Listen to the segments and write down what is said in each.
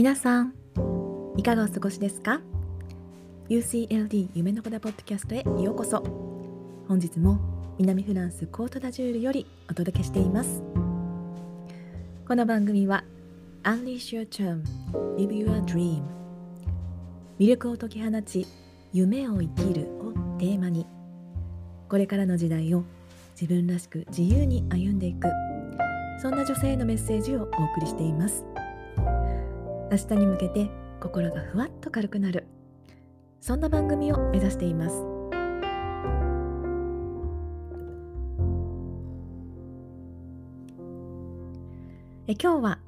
皆さんいかがお過ごしですか？UCLD 夢の子だポッドキャストへようこそ。本日も南フランスコートダジュールよりお届けしています。この番組は Unleash Your Charm Live Your Dream 魅力を解き放ち夢を生きるをテーマにこれからの時代を自分らしく自由に歩んでいくそんな女性へのメッセージをお送りしています。明日に向けて心がふわっと軽くなる。そんな番組を目指しています。え今日は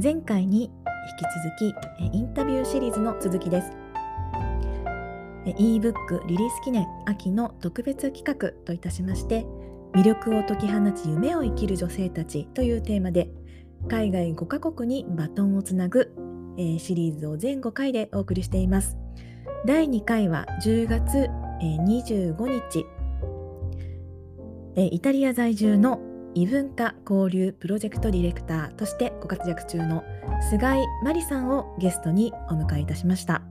前回に引き続きインタビューシリーズの続きです。ebook リリース記念秋の特別企画といたしまして魅力を解き放ち夢を生きる女性たちというテーマで海外5カ国にバトンをつなぐ、えー、シリーズを全5回でお送りしています。第2回は10月、えー、25日、えー、イタリア在住の異文化交流プロジェクトディレクターとしてご活躍中の菅井真理さんをゲストにお迎えいたしました。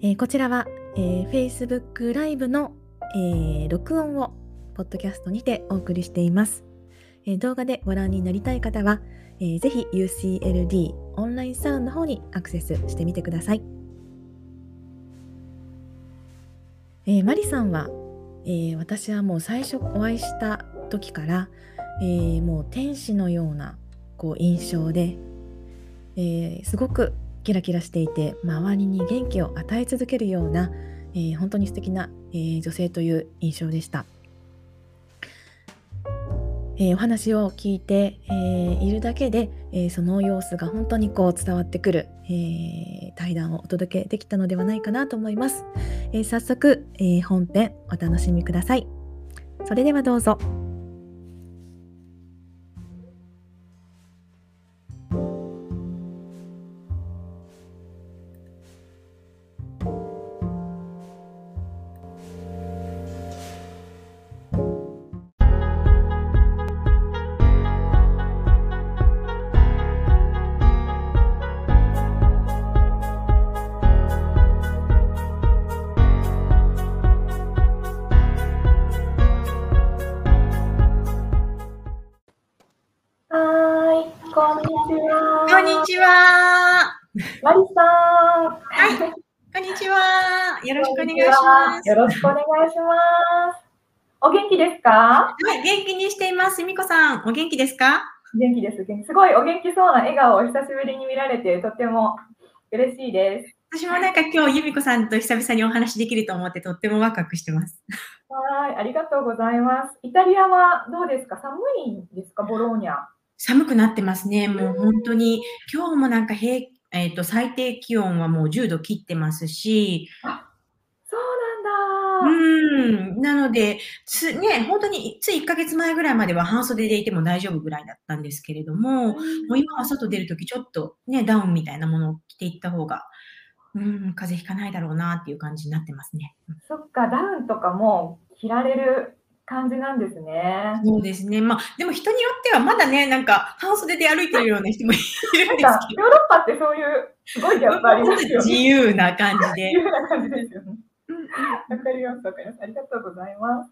えー、こちらはえー、Facebook ライブの、えー、録音をポッドキャストにてお送りしています。え、動画でご覧になりたい方は、えー、ぜひ UCLD オンラインサロンの方にアクセスしてみてください。えー、マリさんは、えー、私はもう最初お会いした時から、えー、もう天使のようなこう印象で、え、すごくキラキラしていて周りに元気を与え続けるような、え、本当に素敵な、え、女性という印象でした。えー、お話を聞いて、えー、いるだけで、えー、その様子が本当にこう伝わってくる、え対談をお届けできたのではないかなと思います。え早速、え本編お楽しみください。それではどうぞ。ます。よろしくお願いします。お元気ですか？はい、元気にしています。みこさん、お元気ですか？元気です。すごいお元気そうな笑顔を久しぶりに見られて、とても嬉しいです。私もなんか今日、由美子さんと久々にお話できると思って、とってもワクワクしてます。はい、ありがとうございます。イタリアはどうですか？寒いんですか、ボローニャ。寒くなってますね。もう本当に、今日もなんか平えっ、と、最低気温はもう10度切ってますし、うなん。なので、つ、ね、本当につい1ヶ月前ぐらいまでは半袖でいても大丈夫ぐらいだったんですけれども、もう今は外出るときちょっとね、ダウンみたいなものを着ていった方が、うん、風邪ひかないだろうなっていう感じになってますね。そっか、ダウンとかも着られる感じなんですね。そうですね。まあ、でも人によってはまだね、なんか半袖で歩いてるような人もいるんですけど。ヨーロッパってそういうすごいギャップあり。自由な感じで。自由な感じですよね。わかります、わかります。ありがとうございます。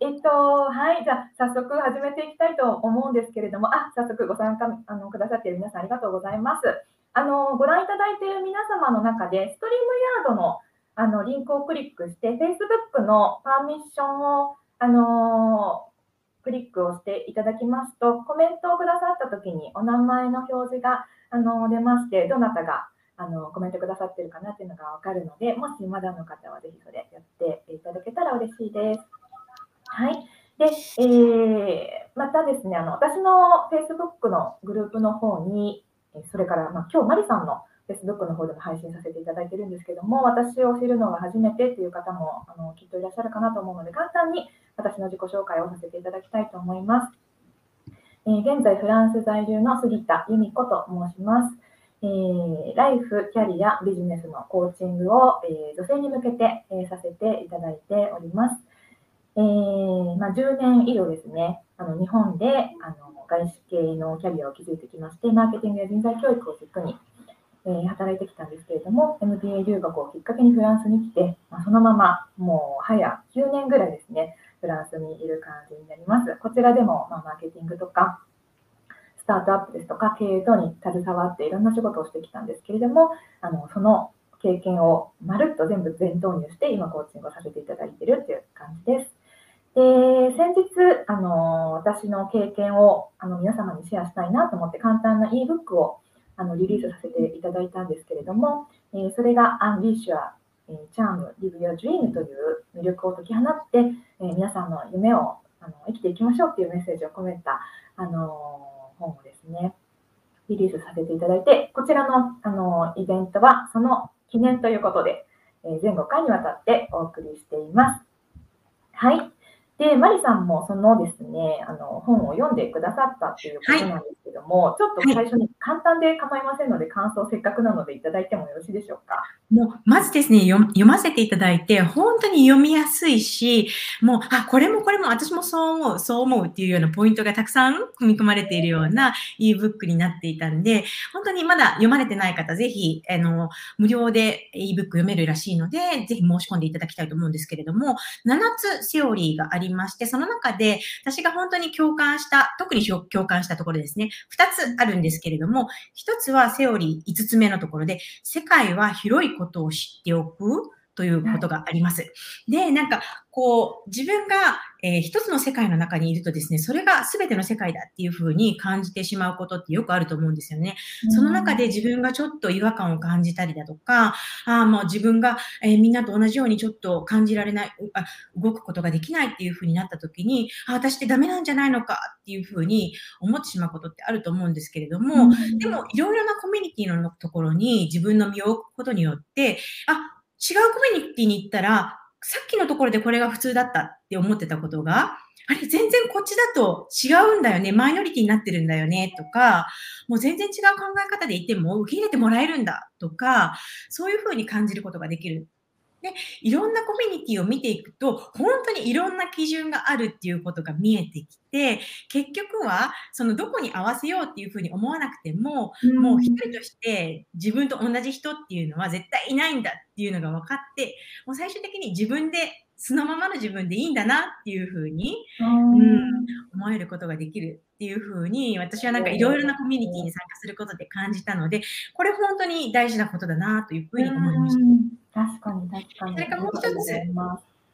えっと、はい、じゃあ、早速始めていきたいと思うんですけれども、あ、早速ご参加あのくださっている皆さんありがとうございます。あの、ご覧いただいている皆様の中で、ストリームヤードのあのリンクをクリックして、Facebook のパーミッションをあのクリックをしていただきますと、コメントをくださったときにお名前の表示があの出まして、どなたがあのコメントくださってるかなっていうのがわかるので、もしまだの方はぜひそれやっていただけたら嬉しいです。はい。で、えー、またですね、あの私の Facebook のグループの方に、それから、まあ、今日マリさんの Facebook の方でも配信させていただいてるんですけども、私を知るのが初めてっていう方もあのきっといらっしゃるかなと思うので、簡単に私の自己紹介をさせていただきたいと思います。えー、現在、フランス在住の杉田由美子と申します。えー、ライフ、キャリア、ビジネスのコーチングを、えー、女性に向けて、えさせていただいております。えまあ、10年以上ですね、あの日本であの外資系のキャリアを築いてきまして、マーケティングや人材教育を軸に、えー、働いてきたんですけれども、MBA 留学をきっかけにフランスに来て、まあ、そのままもう早9年ぐらいですね、フランスにいる感じになります。こちらでも、まあ、マーケティングとか、スタートアップですとか経営等に携わっていろんな仕事をしてきたんですけれども、あのその経験をまるっと全部全投入して今コーチングをさせていただいているっていう感じです。で先日あの私の経験をあの皆様にシェアしたいなと思って簡単な ebook をあのリリースさせていただいたんですけれども、えー、それが Unleash Your Charm Live Your Dream という魅力を解き放って、えー、皆さんの夢をあの生きていきましょうっていうメッセージを込めたあの本をですねリリースさせていただいてこちらのあのイベントはその記念ということで、え全5回にわたってお送りしています。はい。で、マリさんもそのですね、あの本を読んでくださったっていうことなんですけども、はい、ちょっと最初に簡単で構いませんので、感想せっかくなのでいただいてもよろしいでしょうか？もう、まずですね読、読ませていただいて、本当に読みやすいし、もう、あ、これもこれも私もそう思う、そう思うっていうようなポイントがたくさん組み込まれているような ebook になっていたんで、本当にまだ読まれてない方、ぜひ、あの、無料で ebook 読めるらしいので、ぜひ申し込んでいただきたいと思うんですけれども、7つセオリーがありまして、その中で私が本当に共感した、特に共感したところですね、2つあるんですけれども、1つはセオリー5つ目のところで、世界は広いことを知っておく。ということがあります。で、なんか、こう、自分が、えー、一つの世界の中にいるとですね、それが全ての世界だっていうふうに感じてしまうことってよくあると思うんですよね。その中で自分がちょっと違和感を感じたりだとか、あもう自分が、えー、みんなと同じようにちょっと感じられないあ、動くことができないっていうふうになった時に、あ、私ってダメなんじゃないのかっていうふうに思ってしまうことってあると思うんですけれども、でもいろいろなコミュニティのところに自分の身を置くことによって、あ、違うコミュニティに行ったら、さっきのところでこれが普通だったって思ってたことが、あれ、全然こっちだと違うんだよね。マイノリティになってるんだよね。とか、もう全然違う考え方でいても受け入れてもらえるんだ。とか、そういうふうに感じることができるで、いろんなコミュニティを見ていくと、本当にいろんな基準があるっていうことが見えてきて、結局は、そのどこに合わせようっていうふうに思わなくても、うん、もう一人として自分と同じ人っていうのは絶対いないんだっていうのが分かって、もう最終的に自分で素のままの自分でいいんだなっていうふうに、うん、思えることができるっていうふうに、私はなんかいろいろなコミュニティに参加することで感じたので、これ本当に大事なことだなというふうに思いました。確かに確かに。それからもう一つ。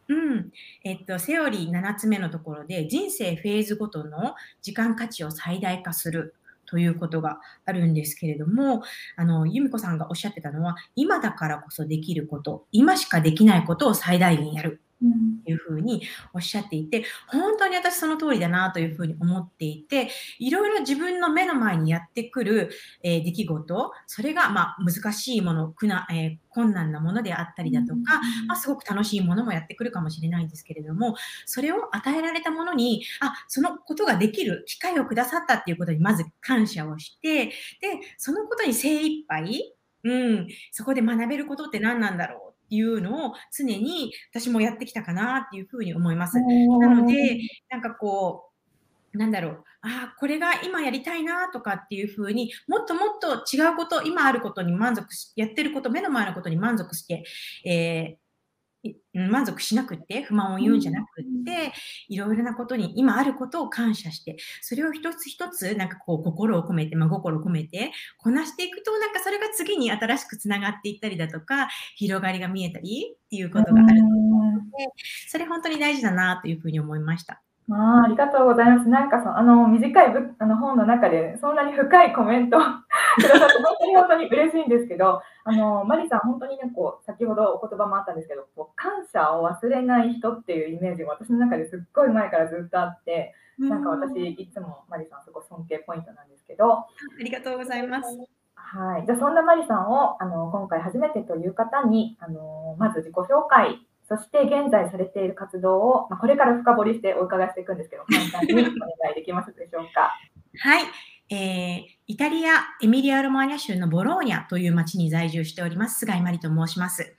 うん。えっと、セオリー7つ目のところで、人生フェーズごとの時間価値を最大化するということがあるんですけれども、あの、由美子さんがおっしゃってたのは、今だからこそできること、今しかできないことを最大限やる。いうふうにおっしゃっていて、本当に私その通りだなというふうに思っていて、いろいろ自分の目の前にやってくる、えー、出来事、それがまあ難しいもの、苦な、えー、困難なものであったりだとか、まあ、すごく楽しいものもやってくるかもしれないんですけれども、それを与えられたものに、あ、そのことができる機会をくださったっていうことにまず感謝をして、で、そのことに精一杯、うん、そこで学べることって何なんだろういうのを常に私もやってきたかなっていうふうに思います。なので、なんかこう、なんだろう、ああ、これが今やりたいなとかっていうふうにもっともっと違うこと、今あることに満足し、やってること、目の前のことに満足して、えー満足しなくって不満を言うんじゃなくっていろいろなことに今あることを感謝してそれを一つ一つなんかこう心を込めて真心を込めてこなしていくとなんかそれが次に新しくつながっていったりだとか広がりが見えたりっていうことがあるのでそれ本当に大事だなというふうに思いました。あありがとうございます。なんかそのあの短いぶあの本の中でそんなに深いコメント くださって本当に本当に嬉しいんですけど、あのマリさん本当にねこう先ほどお言葉もあったんですけど、こう感謝を忘れない人っていうイメージが私の中ですっごい前からずっとあって、なんか私いつもマリさんすごい尊敬ポイントなんですけど、ありがとうございます。はい、じゃあそんなマリさんをあの今回初めてという方にあのまず自己紹介そして現在されている活動を、まあ、これから深掘りしてお伺いしていくんですけど、簡単にお願いできますでしょうか？はい。えー、イタリア・エミリア・ロマーニャ州のボローニャという町に在住しております、菅井真理と申します。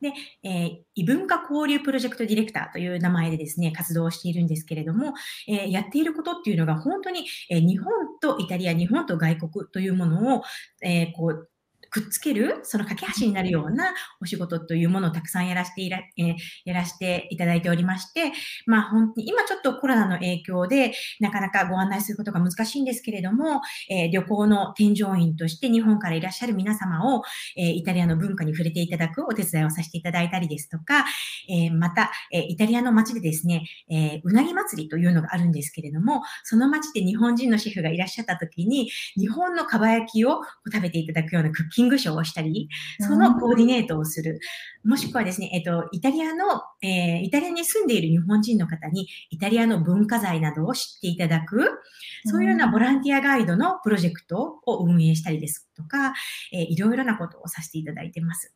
で、えー、異文化交流プロジェクトディレクターという名前でですね、活動をしているんですけれども、えー、やっていることっていうのが本当に、えー、日本とイタリア、日本と外国というものを、え、こう、くっつける、その架け橋になるようなお仕事というものをたくさんやらせていら、えー、やらせていただいておりまして、まあ本当に今ちょっとコロナの影響でなかなかご案内することが難しいんですけれども、えー、旅行の添乗員として日本からいらっしゃる皆様を、えー、イタリアの文化に触れていただくお手伝いをさせていただいたりですとか、えまた、えイタリアの街でですね、えうなぎ祭りというのがあるんですけれども、その街で日本人のシェフがいらっしゃった時に、日本のかば焼きを食べていただくようなクッキングショーをしたり、そのコーディネートをする。もしくはですね、えっと、イタリアの、えー、イタリアに住んでいる日本人の方に、イタリアの文化財などを知っていただく、そういうようなボランティアガイドのプロジェクトを運営したりですとか、えー、いろいろなことをさせていただいてます。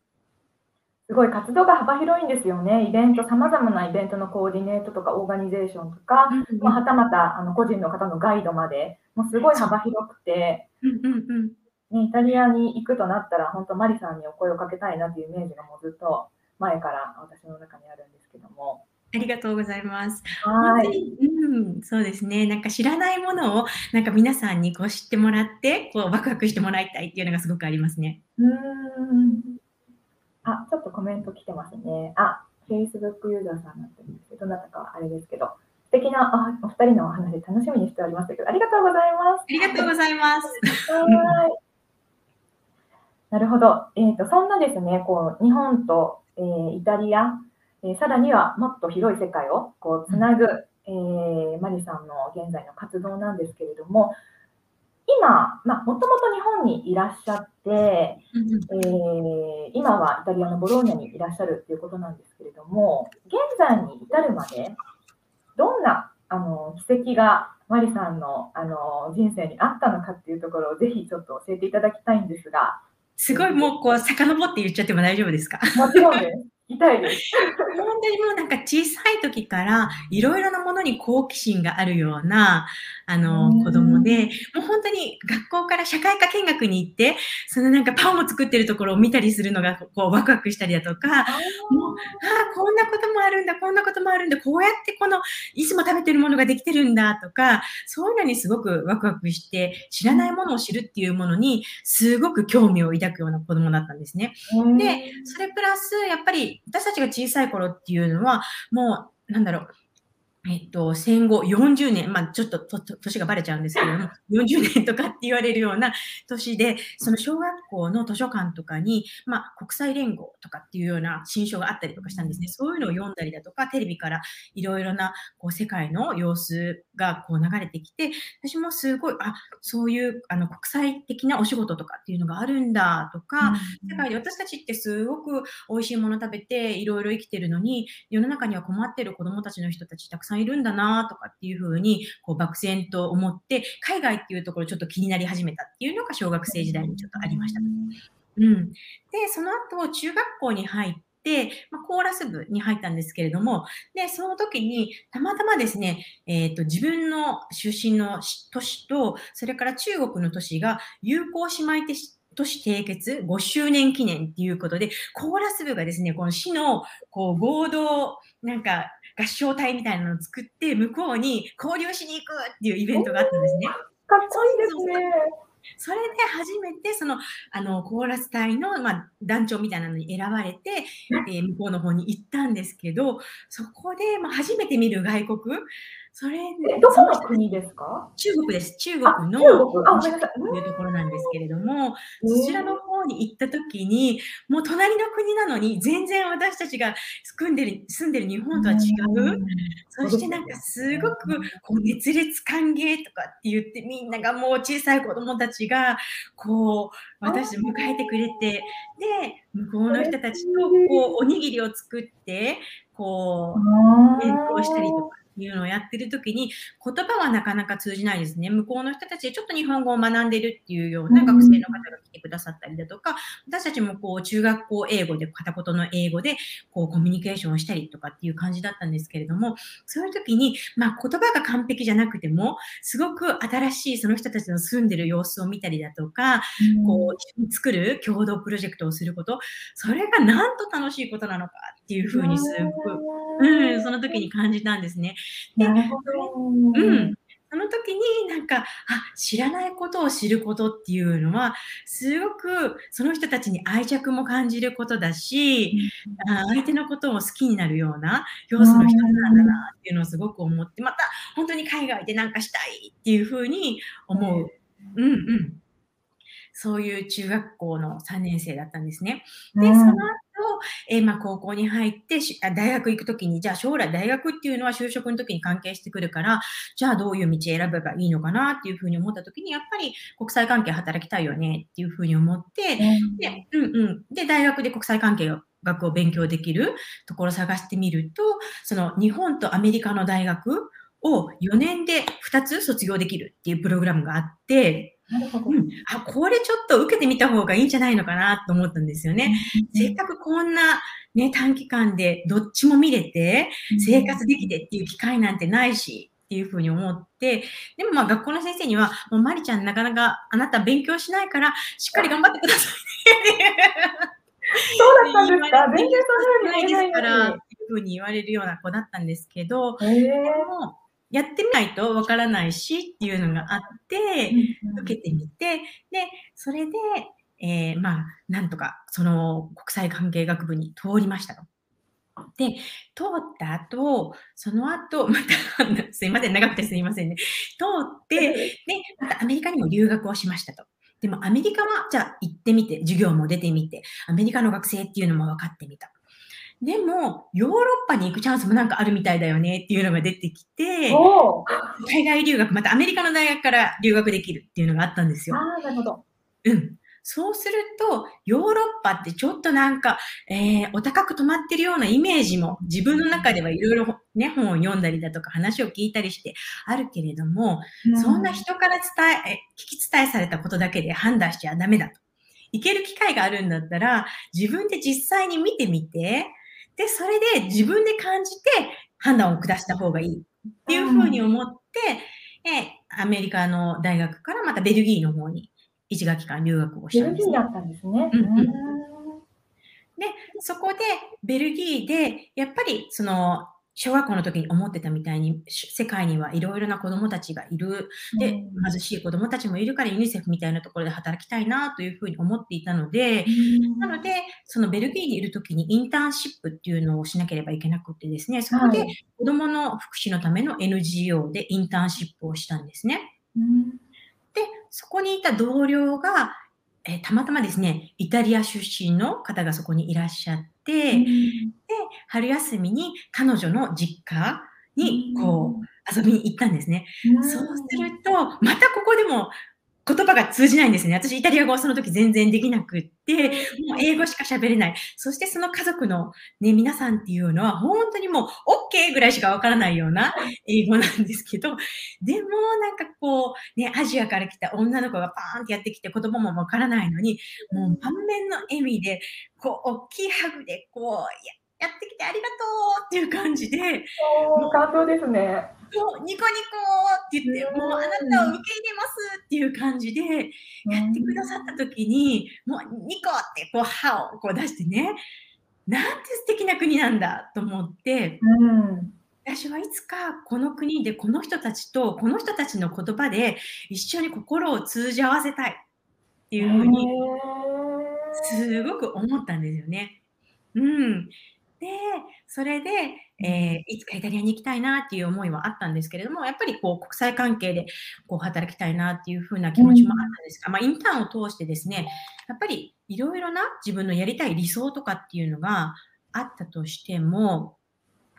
すごい活動が幅広いんですよね。イベント、さまざまなイベントのコーディネートとか、オーガニゼーションとか、うんうん、まあ、はたまたあの個人の方のガイドまで、もうすごい幅広くて、うんうんうんね、イタリアに行くとなったら、本当、マリさんにお声をかけたいなというイメージがもうずっと前から私の中にあるんですけども。ありがとうございます。はい。うん、そうですね。なんか知らないものを、なんか皆さんにこう知ってもらって、こうワクワクしてもらいたいっていうのがすごくありますね。うん。あ、ちょっとコメント来てますね。あ、Facebook ユーザーさんになんですけど、どなたかあれですけど。素敵なお二人のお話楽しみにしておりますけど、ありがとうございます。ありがとうございます。はい。なるほど。えっ、ー、と、そんなですね、こう、日本と、えー、イタリア、えー、さらにはもっと広い世界をこうつなぐ、えー、マリさんの現在の活動なんですけれども、今、まあ、もともと日本にいらっしゃって、えー、今はイタリアのボローニャにいらっしゃるということなんですけれども、現在に至るまで、どんなあの奇跡がマリさんのあの人生にあったのかっていうところをぜひちょっと教えていただきたいんですが。すごいもうこう、遡って言っちゃっても大丈夫ですか？もちろんです。痛いです。本当にもうなんか小さい時からいろいろなものに好奇心があるような、あの、子供で、もう本当に学校から社会科見学に行って、そのなんかパンを作ってるところを見たりするのが、こう、ワクワクしたりだとか、もう、ああ、こんなこともあるんだ、こんなこともあるんだ、こうやってこの、いつも食べてるものができてるんだとか、そういうのにすごくワクワクして、知らないものを知るっていうものに、すごく興味を抱くような子供だったんですね。で、それプラス、やっぱり私たちが小さい頃っていうのは、もう、なんだろう、えっと、戦後40年、まあ、ちょっと年がバレちゃうんですけれども、40年とかって言われるような年で、その小学校の図書館とかに、まあ、国際連合とかっていうような新書があったりとかしたんですね。そういうのを読んだりだとか、テレビからいろいろなこう世界の様子がこう流れてきて、私もすごい、あ、そういうあの国際的なお仕事とかっていうのがあるんだとか、世界で私たちってすごく美味しいもの食べていろいろ生きてるのに、世の中には困ってる子供たちの人たちたくさんさんいるんだなとかっていうふうに、こう、漠然と思って、海外っていうところちょっと気になり始めたっていうのが小学生時代にちょっとありました。うん。で、その後、中学校に入って、まあ、コーラス部に入ったんですけれども、で、その時に、たまたまですね、えっ、ー、と、自分の出身の都市と、それから中国の都市が友好姉妹都市締結5周年記念っていうことで、コーラス部がですね、この市のこう合同、なんか合唱隊みたいなのを作って、向こうに交流しに行くっていうイベントがあったんですね。かっこいいですね。それで初めてそのあのコーラス隊の、まあ、団長みたいなのに選ばれて、えー、向こうの方に行ったんですけどそこで、まあ、初めて見る外国それどこの国ですか？中国です。中国のというところなんですけれども、そちらの方に行った時に、もう隣の国なのに、全然私たちが住んでる住んでる日本とは違う。そしてなんかすごくこう熱烈歓迎とかって言って、みんながもう小さい子供たちが、こう、私迎えてくれて、で、向こうの人たちとこうおにぎりを作って、こう、演奏したりとか。いうのをやってる時に、言葉はなかなか通じないですね。向こうの人たちでちょっと日本語を学んでるっていうような学生の方が来てくださったりだとか、私たちもこう中学校英語で、片言の英語でこうコミュニケーションをしたりとかっていう感じだったんですけれども、そういう時に、まあ言葉が完璧じゃなくても、すごく新しいその人たちの住んでる様子を見たりだとか、こう一緒に作る共同プロジェクトをすること、それがなんと楽しいことなのかっていうふうにすごく、うん、その時に感じたんですね。でなるほど。うん。その時になんか、あ、知らないことを知ることっていうのは、すごくその人たちに愛着も感じることだし、あ相手のことを好きになるような要素の一つなんだなっていうのをすごく思って、また本当に海外でなんかしたいっていうふうに思う。うんうん。そういう中学校の3年生だったんですね。で、その後、えー、まあ、高校に入って大学行くときに、じゃあ将来大学っていうのは就職の時に関係してくるから、じゃあどういう道選べばいいのかなっていうふうに思ったときに、やっぱり国際関係働きたいよねっていうふうに思って、で、うんうん。で、大学で国際関係を学を勉強できるところを探してみると、その日本とアメリカの大学を4年で2つ卒業できるっていうプログラムがあって、なるほど。うん。あ、これちょっと受けてみた方がいいんじゃないのかなと思ったんですよね。せっかくこんなね、短期間でどっちも見れて、生活できてっていう機会なんてないし、っていうふうに思って、でもまあ学校の先生には、もうまりちゃんなかなかあなた勉強しないから、しっかり頑張ってください。そうだったんですか？全然そんなふうにないですから、っていうふうに言われるような子だったんですけど、でも、やってみないとわからないしっていうのがあって、受けてみて、で、それで、えー、まあ、なんとか、その国際関係学部に通りましたと。で、通った後、その後、また、すいません、長くてすいませんね。通って、で、またアメリカにも留学をしましたと。でもアメリカは、じゃあ行ってみて、授業も出てみて、アメリカの学生っていうのも分かってみた。でも、ヨーロッパに行くチャンスもなんかあるみたいだよねっていうのが出てきて、海外留学、またアメリカの大学から留学できるっていうのがあったんですよ。ああ、なるほど。うん。そうすると、ヨーロッパってちょっとなんか、えー、お高く止まってるようなイメージも自分の中ではいろいろね、本を読んだりだとか話を聞いたりしてあるけれども、うん、そんな人から伝え、聞き伝えされたことだけで判断しちゃダメだと。行ける機会があるんだったら、自分で実際に見てみて、で、それで自分で感じて判断を下した方がいいっていうふうに思って、えアメリカの大学からまたベルギーの方に1学期間留学をしたんです、ね。ベルギーだったんですね。うんうん、で、そこでベルギーで、やっぱりその小学校の時に思ってたみたいに、世界にはいろいろな子供たちがいる。で、貧しい子供たちもいるからユニセフみたいなところで働きたいなというふうに思っていたので、なので、そのベルギーにいる時にインターンシップっていうのをしなければいけなくてですね、そこで子供の福祉のための NGO でインターンシップをしたんですね。で、そこにいた同僚が、えー、たまたまですね、イタリア出身の方がそこにいらっしゃって、春休みに彼女の実家にこう遊びに行ったんですね。そうすると、またここでも言葉が通じないんですね。私、イタリア語はその時全然できなくって、もう英語しか喋れない。そしてその家族のね、皆さんっていうのは、本当にもう OK ぐらいしかわからないような英語なんですけど、でもなんかこう、ね、アジアから来た女の子がパーンってやってきて言葉もわからないのに、もう満面の笑みで、こう、大きいハグで、こう、やってきてありがとうっていう感じで、感動ですね。もうニコニコって言って、もうあなたを受け入れますっていう感じでやってくださった時に、もうニコってこう歯をこう出してね、なんて素敵な国なんだと思って、うん、私はいつかこの国でこの人たちとこの人たちの言葉で一緒に心を通じ合わせたいっていうふうにすごく思ったんですよね。うん。で、それで、えー、いつかイタリアに行きたいなっていう思いはあったんですけれども、やっぱりこう国際関係でこう働きたいなっていうふうな気持ちもあったんですが、まあ、インターンを通してですね、やっぱりいろいろな自分のやりたい理想とかっていうのがあったとしても、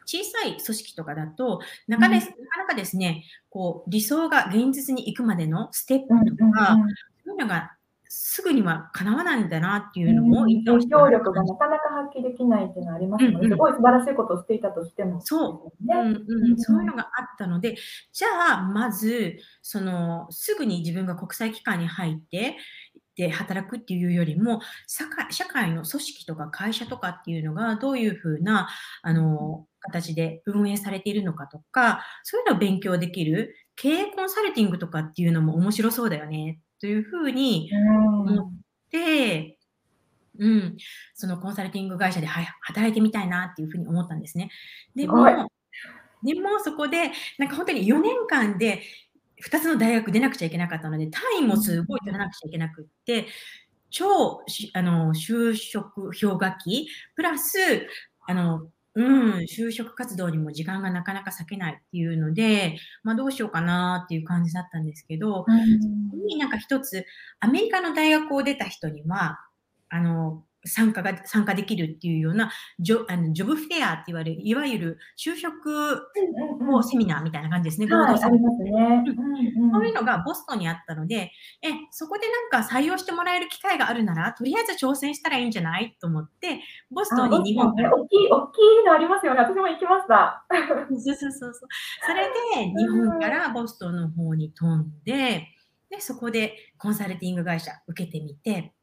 小さい組織とかだと、なかなかなかですね、こう理想が現実に行くまでのステップとか、そういうのがすぐにはかなわないんだなっていうのも、影響力がなかなか発揮できないっていうのはありますので、うんうん、すごい素晴らしいことをしていたとしても、そう、ね、うんうん、そういうのがあったので、じゃあ、まず、その、すぐに自分が国際機関に入って、で働くっていうよりも社会社会の組織とか会社とかっていうのがどういうふうなあの形で運営されているのかとかそういうのを勉強できる経営コンサルティングとかっていうのも面白そうだよねというふうに思って、うん、そのコンサルティング会社で働いてみたいなっていうふうに思ったんですね。でも、でもそこで、なんか本当に4年間で2つの大学出なくちゃいけなかったので、単位もすごい取らなくちゃいけなくって、超あの就職氷河期、プラス、あのうん、就職活動にも時間がなかなか割けないっていうので、まあ、どうしようかなっていう感じだったんですけど、うん、そこになんか一つ、アメリカの大学を出た人には、あの、参加が、参加できるっていうような、ジョあのジョブフェアって言われる、いわゆる就職をセミナーみたいな感じですね。はい、ありますね、そういうのがボストンにあったので、え、そこでなんか採用してもらえる機会があるなら、とりあえず挑戦したらいいんじゃない？と思って、ボストンに日本から。大きい、大きいのありますよね。私も行きました。そうそうそうそう。それで、日本からボストンの方に飛んで、で、そこでコンサルティング会社受けてみて、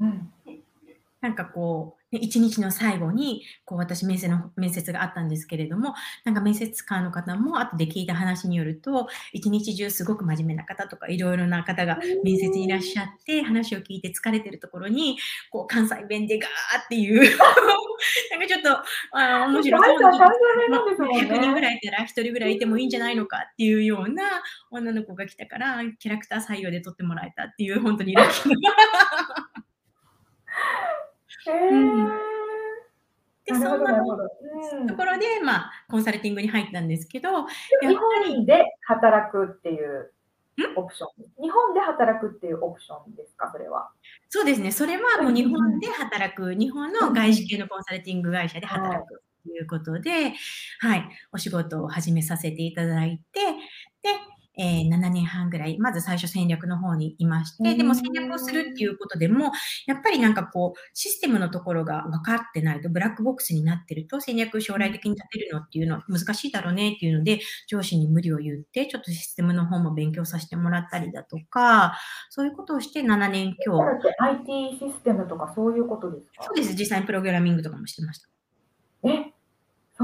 うんなんかこう、一日の最後に、こう私面接の、面接があったんですけれども、なんか面接官の方も後で聞いた話によると、一日中すごく真面目な方とか、いろいろな方が面接にいらっしゃって、話を聞いて疲れてるところに、こう関西弁でガーっていう なんかちょっと、あ面白そうな、100人ぐらいいたら1人ぐらいいてもいいんじゃないのかっていうような女の子が来たから、キャラクター採用で取ってもらえたっていう、本当にラッキーな。うん、で、そんなところで、まあ、コンサルティングに入ったんですけど、日本で働くっていうオプション。日本で働くっていうオプションですか、それは？そうですね、それはもう日本で働く、日本の外資系のコンサルティング会社で働く。ということで、はい、お仕事を始めさせていただいて、で、えー、7年半ぐらい、まず最初戦略の方にいまして、でも戦略をするっていうことでも、やっぱりなんかこう、システムのところが分かってないと、ブラックボックスになってると、戦略将来的に立てるのっていうのは難しいだろうねっていうので、上司に無理を言って、ちょっとシステムの方も勉強させてもらったりだとか、そういうことをして7年今日。IT システムとかそういうことですか？そうです。実際にプログラミングとかもしてました。え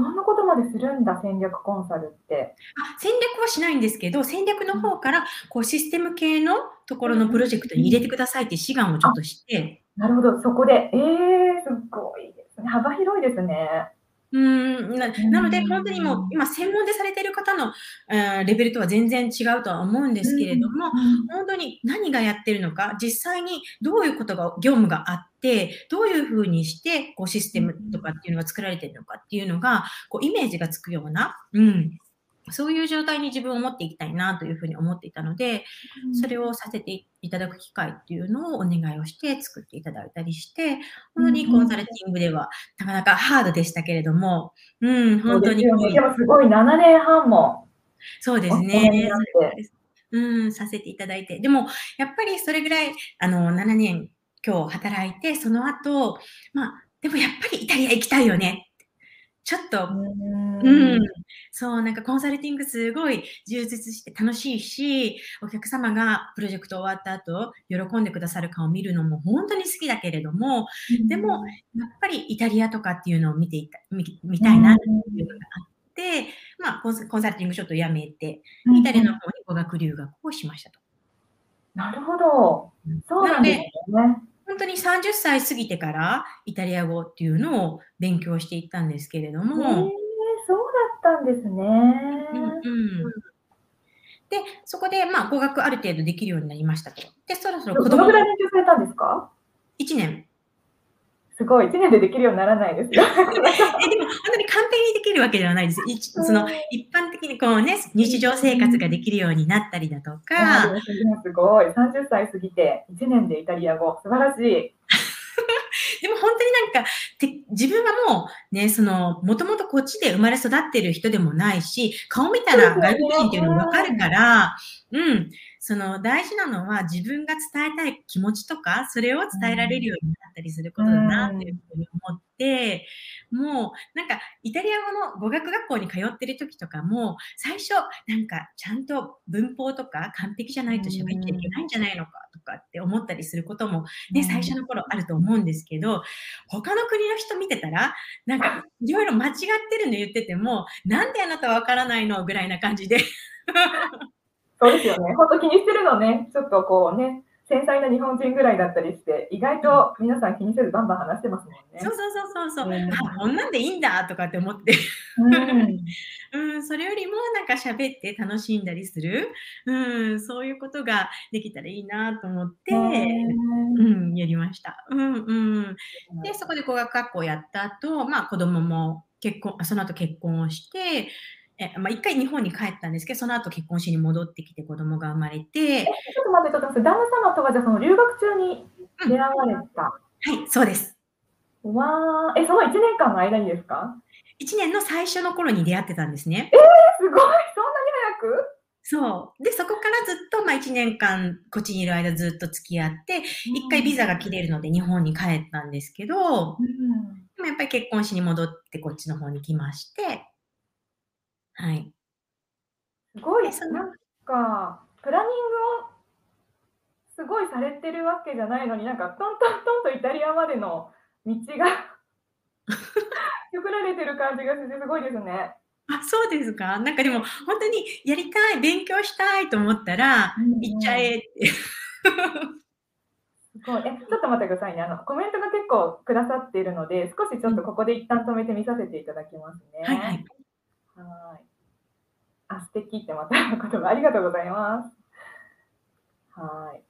そんなことまでするんだ、戦略コンサルって？あ戦略はしないんですけど、戦略の方からこうシステム系のところのプロジェクトに入れてくださいって志願をちょっとして。なるほど、そこで。えー、すごいですね。幅広いですね。うんななので、本当にもう今、専門でされている方の、えー、レベルとは全然違うとは思うんですけれども、本当に何がやってるのか、実際にどういうことが、業務があって、どういうふうにしてこうシステムとかっていうのが作られてるのかっていうのが、こうイメージがつくような、うん、そういう状態に自分を持っていきたいなというふうに思っていたので、それをさせていただく機会っていうのをお願いをして作っていただいたりして、本当にコンサルティングではなかなかハードでしたけれども、うん、本当に。でもすごい7年半も。そうですね。うん、させていただいて。でも、やっぱりそれぐらい、あの、7年今日働いて、その後、まあ、でもやっぱりイタリア行きたいよねちょっと、うん、そう、なんかコンサルティングすごい充実して楽しいし、お客様がプロジェクト終わった後、喜んでくださる顔を見るのも本当に好きだけれども、でも、やっぱりイタリアとかっていうのを見ていた、見見たいなっていうのがあって、まあコン、コンサルティングちょっとやめて、イタリアの方に語学留学をしましたと。なるほど。そうなんですね。本当に30歳過ぎてからイタリア語っていうのを勉強していったんですけれども。えー、そうだったんですね。うんうんで、そこで、まあ、語学ある程度できるようになりましたと。で、そろそろ子供どのぐらい勉強されたんですか ?1 年。すごい、1年でできるようにならないですよ。えでも、本当に完璧にできるわけではないです。その一般的にこうね、日常生活ができるようになったりだとか。すごい、30歳過ぎて1年でイタリア語、素晴らしい。でも本当になんか、て自分はもうね、その、もともとこっちで生まれ育ってる人でもないし、顔見たら外国人っていうの分かるから、うん。その大事なのは自分が伝えたい気持ちとか、それを伝えられるようになったりすることだなっていうふうに思って、もうなんかイタリア語の語学学校に通ってる時とかも、最初なんかちゃんと文法とか完璧じゃないと喋っちゃいけないんじゃないのかとかって思ったりすることもね、最初の頃あると思うんですけど、他の国の人見てたら、なんかいろいろ間違ってるの言ってても、なんであなたわからないのぐらいな感じでそうですよね。本当気にしてるのね、ちょっとこうね、繊細な日本人ぐらいだったりして、意外と皆さん気にせずバンバン話してますもんね。そうそうそうそうそう、うん、あこんなんでいいんだとかって思って、うん、うん、それよりもなんか喋って楽しんだりする、うん、そういうことができたらいいなと思って、うん、やりました。うんうん、でそこで語学学校やった後、まあ子供も結婚その後結婚をしてえまあ、一回日本に帰ったんですけど、その後結婚しに戻ってきて子供が生まれて。ちょっと待って、ちょっと待って、旦那様とはじゃその留学中に出会われた、うん、はい、そうです。わー、え、その1年間の間にですか ?1 年の最初の頃に出会ってたんですね。えー、すごいそんなに早く？そう。で、そこからずっと、まあ、1年間、こっちにいる間ずっと付き合って、一回ビザが切れるので日本に帰ったんですけど、うん、でもやっぱり結婚しに戻ってこっちの方に来まして、はい。すごい、なんか、プランニングをすごいされてるわけじゃないのに、なんか、トントントンとイタリアまでの道が 作られてる感じがして、すごいですね。あ、そうですか？なんかでも、本当にやりたい、勉強したいと思ったら、行っちゃえって。すごい。え、ちょっと待ってくださいね。あの、コメントが結構くださっているので、少しちょっとここで一旦止めて見させていただきますね。はい、はい。はい。あ、素敵ってまた言葉ありがとうございます。はい。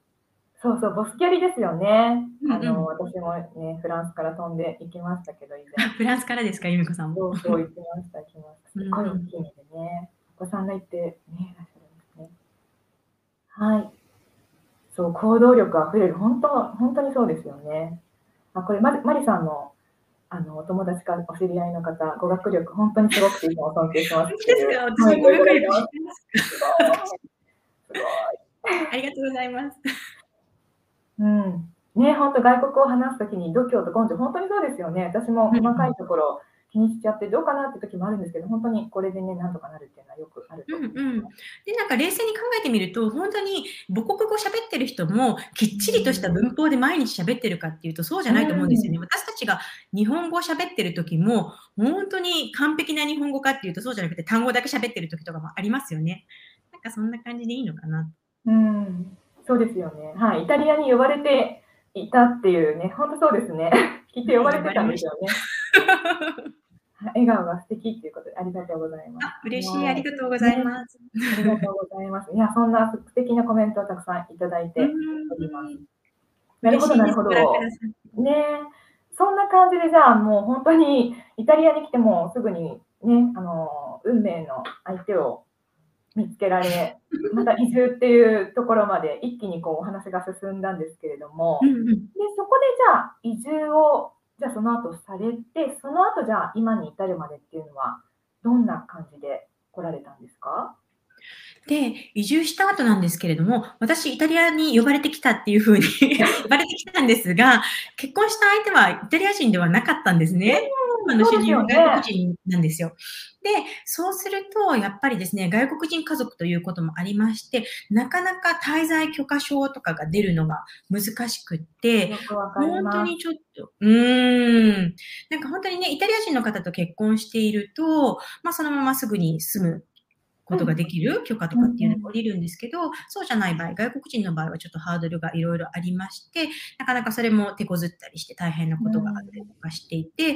そうそう、ボスキャリですよね。うんうん、あの、私もね、フランスから飛んで行きましたけど、以前。フランスからですか、由美子さんそうそう、行きました、行きました。すごい大きいのでね、お子さんがいて、ね、いらっしゃるんですね。はい。そう、行動力あふれる、本当、本当にそうですよね。あ、これ、ま、マリさんのあの、お友達かお知り合いの方、語学力、本当にすごくていつも尊敬します。ですか？私も語学力すごい。ありがとうございます。うん。ね、本当外国を話すときに度胸と根性、本当にそうですよね。私も細かいところ、気にしちゃってどうかなって時もあるんですけど、本当にこれでね、なんとかなるっていうのはよくあると思います。うんうん、で、なんか冷静に考えてみると、本当に母国語喋ってる人も、きっちりとした文法で毎日喋ってるかっていうと、そうじゃないと思うんですよね。うん、私たちが日本語を喋ってる時も、本当に完璧な日本語かっていうと、そうじゃなくて、単語だけ喋ってる時とかもありますよね。なんかそんな感じでいいのかな。うん、そうですよね。はい。イタリアに呼ばれていたっていうね、本当そうですね。きっと呼ばれてたんですよね。笑顔が素敵っていうことでありがとうございます。嬉しい、ありがとうございます。ありがとうございます。いや、そんな素敵なコメントをたくさんいただいております。なるほど、なるほど。ねそんな感じで、じゃあもう本当にイタリアに来てもすぐにね、あの、運命の相手を見つけられ、また移住っていうところまで一気にこうお話が進んだんですけれども、でそこでじゃあ移住をじゃあその後されて、その後じゃあ今に至るまでっていうのは、どんな感じで来られたんですか？で、移住した後なんですけれども、私、イタリアに呼ばれてきたっていうふうに 呼ばれてきたんですが、結婚した相手はイタリア人ではなかったんですね。あの主人は外国人なんですよ。で、そうすると、やっぱりですね、外国人家族ということもありまして、なかなか滞在許可証とかが出るのが難しくって、本当にちょっと、うーん、なんか本当にね、イタリア人の方と結婚していると、まあそのまますぐに住むことができる許可とかっていうのが降りるんですけど、そうじゃない場合、外国人の場合はちょっとハードルがいろいろありまして、なかなかそれも手こずったりして大変なことがあったりとかしていて、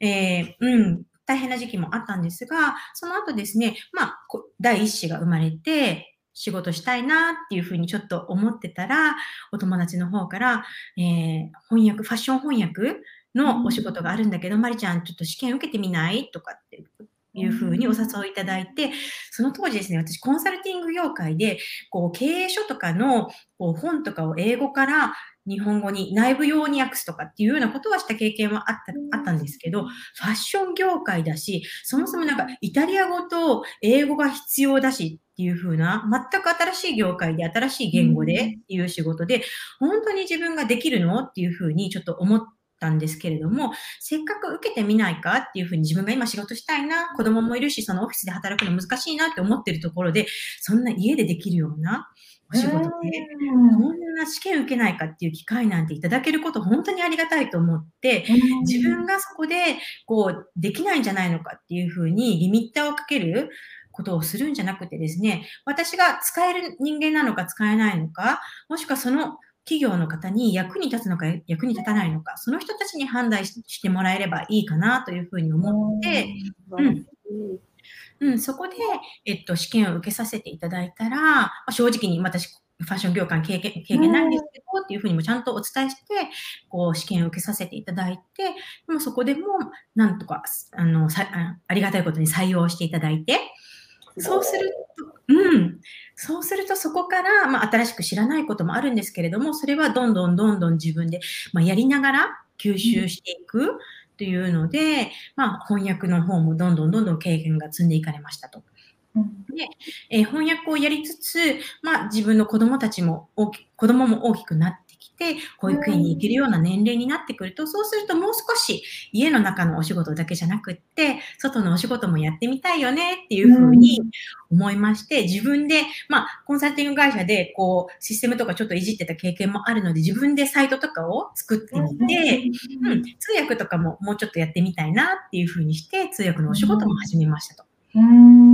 えー、うん、大変な時期もあったんですが、その後ですね、まあ、第一子が生まれて、仕事したいなっていうふうにちょっと思ってたら、お友達の方から、えー、翻訳、ファッション翻訳のお仕事があるんだけど、まりちゃんちょっと試験受けてみない？とかっていうふうにお誘いいただいて、その当時ですね、私コンサルティング業界で、こう経営書とかのこう本とかを英語から日本語に内部用に訳すとかっていうようなことはした経験はあったあったんですけど、ファッション業界だし、そもそもなんかイタリア語と英語が必要だしっていう風な、全く新しい業界で新しい言語でっていう仕事で、本当に自分ができるの？っていう風にちょっと思ったんですけれども、せっかく受けてみないかっていうふうに自分が今仕事したいな、子供もいるし、そのオフィスで働くの難しいなって思ってるところで、そんな家でできるようなお仕事で、こんな試験受けないかっていう機会なんていただけること本当にありがたいと思って、自分がそこでこうできないんじゃないのかっていうふうにリミッターをかけることをするんじゃなくてですね、私が使える人間なのか使えないのか、もしくはその企業の方に役に立つのか役に立たないのか、その人たちに判断してもらえればいいかなというふうに思って、うん、うん、そこで、えっと、試験を受けさせていただいたら、まあ、正直に私、ファッション業界経験経験ないんですけど、っていうふうにもちゃんとお伝えして、こう、試験を受けさせていただいて、でもそこでも、なんとか、あの、さありがたいことに採用していただいて、そうすると、うん。そうするとそこから、まあ、新しく知らないこともあるんですけれども、それはどんどんどんどん自分で、まあ、やりながら吸収していくというので、まあ、翻訳の方もどんどんどんどん経験が積んでいかれましたと。で、えー、翻訳をやりつつ、まあ、自分の子供たちも大き、子供も大きくなってきて、保育園に行けるような年齢になってくると、そうするともう少し家の中のお仕事だけじゃなくって、外のお仕事もやってみたいよねっていうふうに思いまして、自分で、まあ、コンサルティング会社で、こう、システムとかちょっといじってた経験もあるので、自分でサイトとかを作ってみて、うん、通訳とかももうちょっとやってみたいなっていうふうにして、通訳のお仕事も始めましたと。うん。で、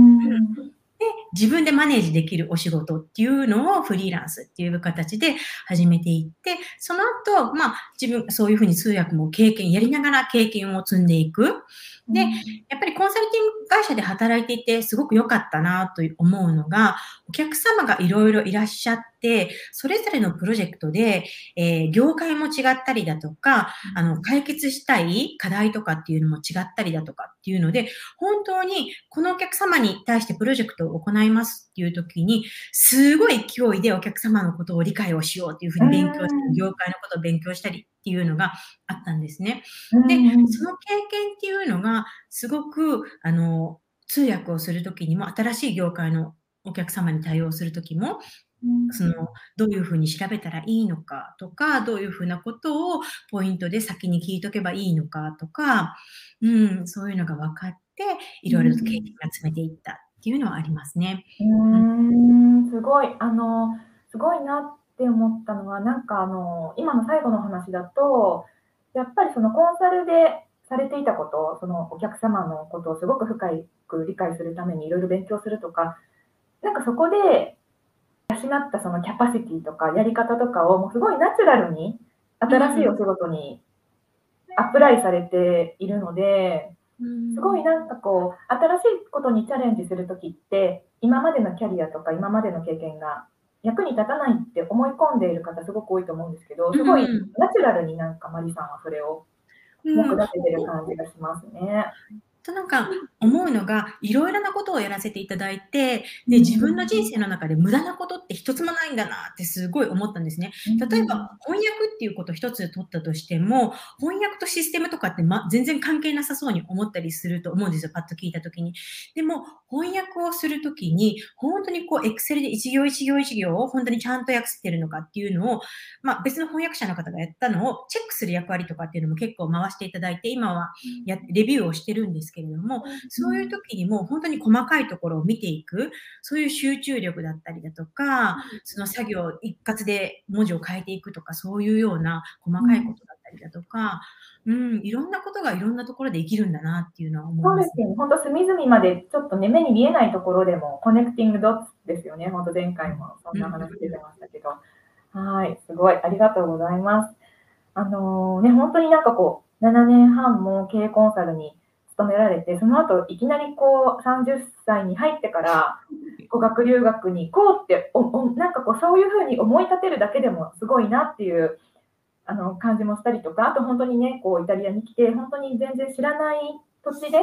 自分でマネージできるお仕事っていうのをフリーランスっていう形で始めていって、その後、まあ、自分、そういうふうに通訳も経験、やりながら経験を積んでいく。で、やっぱりコンサルティング会社で働いていてすごく良かったなと思うのが、お客様がいろいろいらっしゃって、それぞれのプロジェクトで、えー、業界も違ったりだとか、あの、解決したい課題とかっていうのも違ったりだとかっていうので、本当にこのお客様に対してプロジェクトを行いますっていう時に、すごい勢いでお客様のことを理解をしようっていうふうに勉強したり、業界のことを勉強したりっていうのがあったんですね。で、その経験っていうのが、すごく、あの、通訳をするときにも、新しい業界のお客様に対応するときも、そのどういうふうに調べたらいいのかとか、どういうふうなことをポイントで先に聞いとけばいいのかとか、うん、そういうのが分かって、いろいろと経験が詰めていったっていうのはありますね。うん、すごい、あの、すごいなって思ったのは、なんかあの、今の最後の話だと、やっぱりそのコンサルでされていたこと、そのお客様のことをすごく深く理解するためにいろいろ勉強するとか、なんかそこで養ったそのキャパシティとかやり方とかをもうすごいナチュラルに新しいお仕事にアップライされているので、すごいなんかこう新しいことにチャレンジする時って今までのキャリアとか今までの経験が役に立たないって思い込んでいる方すごく多いと思うんですけど、すごいナチュラルになんかマリさんはそれを役立ててる感じがしますね。となんか思うのが、いろいろなことをやらせていただいて、で、自分の人生の中で無駄なことって一つもないんだなってすごい思ったんですね。例えば、翻訳っていうこと一つ取ったとしても、翻訳とシステムとかって、ま、全然関係なさそうに思ったりすると思うんですよ、パッと聞いたときに。でも、翻訳をするときに、本当にこう、エクセルで一行一行一行を本当にちゃんと訳せてるのかっていうのを、まあ、別の翻訳者の方がやったのをチェックする役割とかっていうのも結構回していただいて、今はやレビューをしてるんですですけれども、そういう時にも本当に細かいところを見ていく、そういう集中力だったりだとか、その作業一括で文字を変えていくとか、そういうような細かいことだったりだとか、うん、いろんなことがいろんなところで生きるんだなっていうのは思います、ね、そうですね。本当隅々までちょっとね、目に見えないところでもコネクティングドッツですよね。本当前回もそんな話出てましたけど。うん、はい、すごい。ありがとうございます。あのー、ね、本当になんかこう、7年半も経営コンサルに勤められて、その後いきなりこう30歳に入ってから語学留学に行こうっておお、なんかこうそういうふうに思い立てるだけでもすごいなっていうあの感じもしたりとか、あと本当にね、こうイタリアに来て、本当に全然知らない土地で、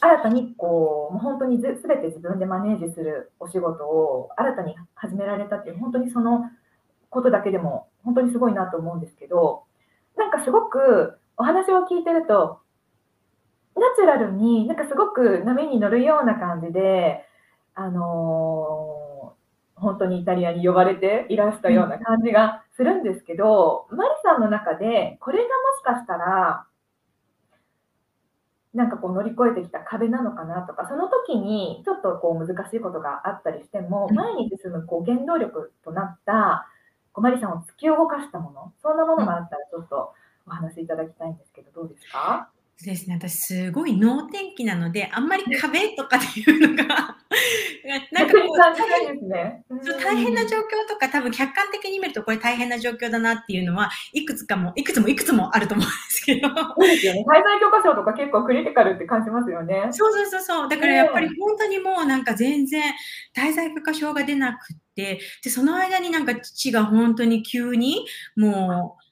新たにこう、もう本当にすべて自分でマネージするお仕事を新たに始められたっていう、本当にそのことだけでも本当にすごいなと思うんですけど、なんかすごくお話を聞いてると、チュラルになんかすごく波に乗るような感じで、あのー、本当にイタリアに呼ばれていらしたような感じがするんですけど、マリさんの中でこれがもしかしたらなんかこう乗り越えてきた壁なのかなとか、その時にちょっとこう難しいことがあったりしても、前に進むこう原動力となった、こまりさんを突き動かしたもの、そんなものがあったらちょっとお話しいただきたいんですけど、どうですか？ですね、私すごい能天気なので、あんまり壁とかっていうのが なんかこうね。大変な状況とか、多分客観的に見るとこれ大変な状況だなっていうのは、いくつかも、いくつもいくつもあると思うんですけど。そうですよね。滞在許可証とか結構クリティカルって感じますよね。そうそうそうそう。だからやっぱり本当にもうなんか全然滞在許可証が出なくて、で、その間になんか父が本当に急にもう、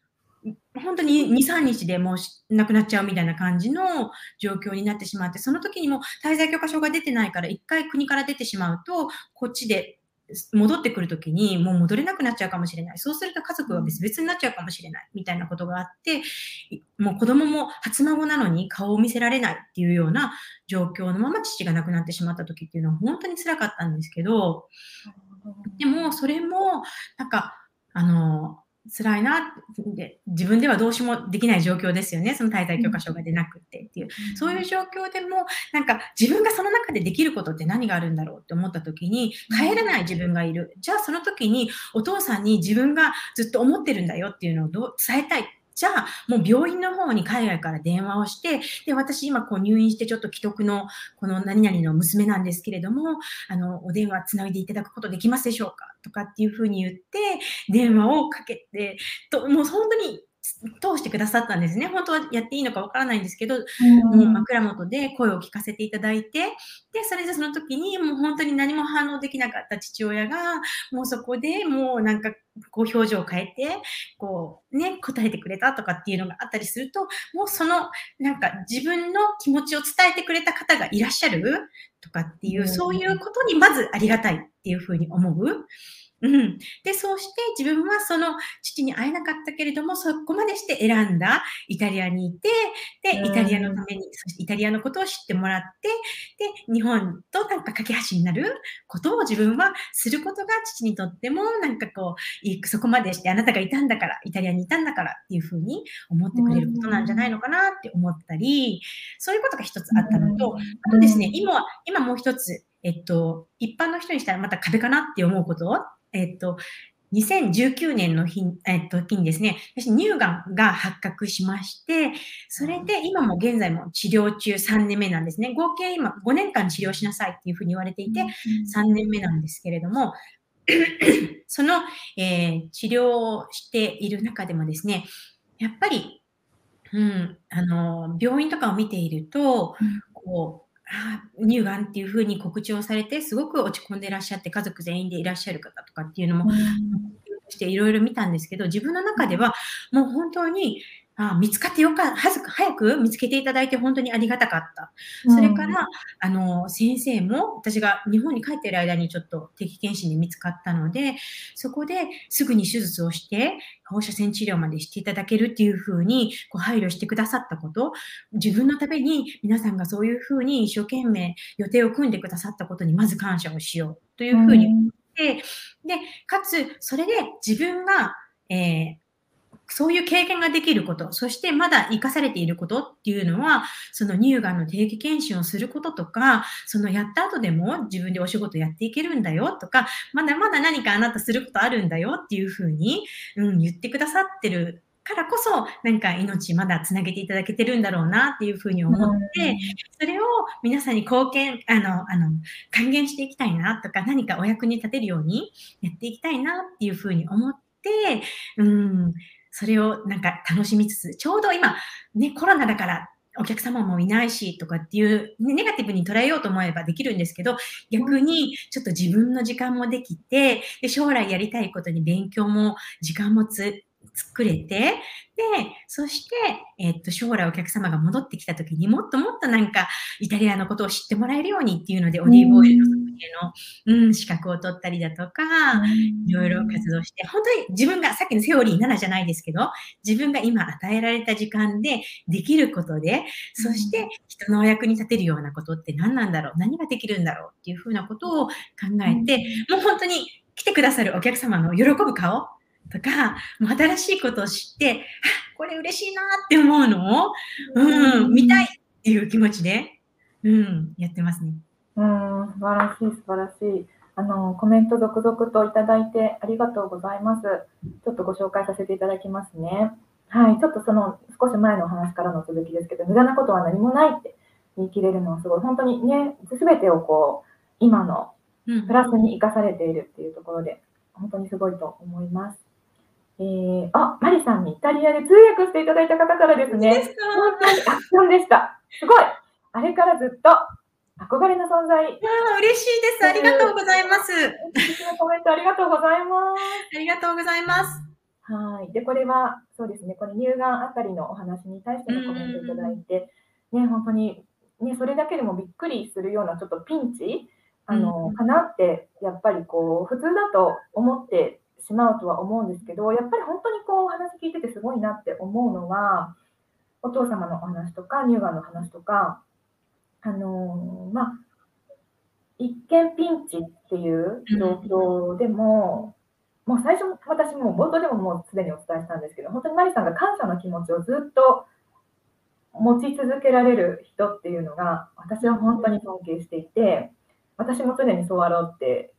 本当に2、3日でもう亡くなっちゃうみたいな感じの状況になってしまって、その時にも滞在許可証が出てないから、1回国から出てしまうと、こっちで戻ってくるときにもう戻れなくなっちゃうかもしれない。そうすると家族は別々になっちゃうかもしれない。みたいなことがあって、もう子供も初孫なのに顔を見せられないっていうような状況のまま父が亡くなってしまった時っていうのは本当につらかったんですけど、でもそれもなんか、あの、辛いなで、自分ではどうしもできない状況ですよね。その滞在許可証が出なくてっていう。そういう状況でも、なんか自分がその中でできることって何があるんだろうって思った時に、帰れない自分がいる。じゃあその時にお父さんに自分がずっと思ってるんだよっていうのをどう伝えたいじゃあ、もう病院の方に海外から電話をして、で、私今こう入院してちょっと既得のこの何々の娘なんですけれども、あの、お電話つないでいただくことできますでしょうか？とかっていうふうに言って、電話をかけて、ともう本当に通してくださったんですね。本当はやっていいのかわからないんですけど、うん、枕元で声を聞かせていただいて、で、それでその時にもう本当に何も反応できなかった父親が、もうそこでもうなんかこう表情を変えて、こうね、答えてくれたとかっていうのがあったりすると、もうそのなんか自分の気持ちを伝えてくれた方がいらっしゃるとかっていう、そういうことにまずありがたいっていうふうに思う。うん。で、そうして自分はその父に会えなかったけれども、そこまでして選んだイタリアにいて、で、イタリアのために、そしてイタリアのことを知ってもらって、で、日本となんか架け橋になることを自分はすることが父にとっても、なんかこう、そこまでしてあなたがいたんだから、イタリアにいたんだからっていうふうに思ってくれることなんじゃないのかなって思ったり、そういうことが一つあったのと、あとですね、今、今もう一つ、えっと、一般の人にしたらまた壁かなって思うことえっと、2019年の日、えっと、時にですね、私乳がんが発覚しまして、それで今も現在も治療中3年目なんですね。合計今5年間治療しなさいっていうふうに言われていて、3年目なんですけれども、その、えー、治療をしている中でもですね、やっぱり、うん、あの、病院とかを見ていると、こう、乳がんっていうふうに告知をされて、すごく落ち込んでいらっしゃって、家族全員でいらっしゃる方とかっていうのも、していろいろ見たんですけど、自分の中ではもう本当にあ見つかってよかった、早く見つけていただいて本当にありがたかった。それから、うん、あの、先生も、私が日本に帰っている間にちょっと定期検診で見つかったので、そこですぐに手術をして、放射線治療までしていただけるっていうふうにこう配慮してくださったこと、自分のために皆さんがそういうふうに一生懸命予定を組んでくださったことにまず感謝をしようというふうに思って、うん、で、かつ、それで自分が、えーそういう経験ができること、そしてまだ生かされていることっていうのは、その乳がんの定期検診をすることとか、そのやった後でも自分でお仕事やっていけるんだよとか、まだまだ何かあなたすることあるんだよっていうふうに、うん、言ってくださってるからこそ、なんか命まだつなげていただけてるんだろうなっていうふうに思って、それを皆さんに貢献、あの、あの、還元していきたいなとか、何かお役に立てるようにやっていきたいなっていうふうに思って、うん、それをなんか楽しみつつ、ちょうど今、ね、コロナだからお客様もいないしとかっていう、ネガティブに捉えようと思えばできるんですけど、逆にちょっと自分の時間もできて、で将来やりたいことに勉強も時間もつ作れて、で、そして、えっと、将来お客様が戻ってきた時にもっともっとなんか、イタリアのことを知ってもらえるようにっていうので、オリーブオイルのソムリエの、うん、資格を取ったりだとか、いろいろ活動して、本当に自分が、さっきのセオリー7じゃないですけど、自分が今与えられた時間でできることで、そして人のお役に立てるようなことって何なんだろう何ができるんだろうっていうふうなことを考えて、もう本当に来てくださるお客様の喜ぶ顔とか、もう新しいことを知って、これ嬉しいなって思うのを、うん、見たいっていう気持ちで、うん、やってますね。うん、素晴らしい、素晴らしい。あの、コメント続々といただいてありがとうございます。ちょっとご紹介させていただきますね。はい、ちょっとその少し前のお話からの続きですけど、無駄なことは何もないって言い切れるのはすごい、本当にね、すべてをこう、今のプラスに生かされているっていうところで、本当にすごいと思います。えー、あ、マリさんにイタリアで通訳していただいた方からですね。本当にアクションでした。すごい。あれからずっと憧れの存在。あ嬉しいです。ありがとうございます。コメントありがとうございます。ありがとうございます。はい。で、これは、そうですね、この乳がんあたりのお話に対してのコメントいただいて、ね、本当に、ね、それだけでもびっくりするようなちょっとピンチあの、かなって、やっぱりこう、普通だと思ってしまうとは思うんですけど、やっぱり本当にこう、お話聞いててすごいなって思うのは、お父様のお話とか、乳がんの話とか、あのまあ、一見ピンチっていう状況でも、もう最初、私も冒頭でももうすでにお伝えしたんですけど、本当にマリさんが感謝の気持ちをずっと持ち続けられる人っていうのが、私は本当に尊敬していて、私も常にそうあろうって、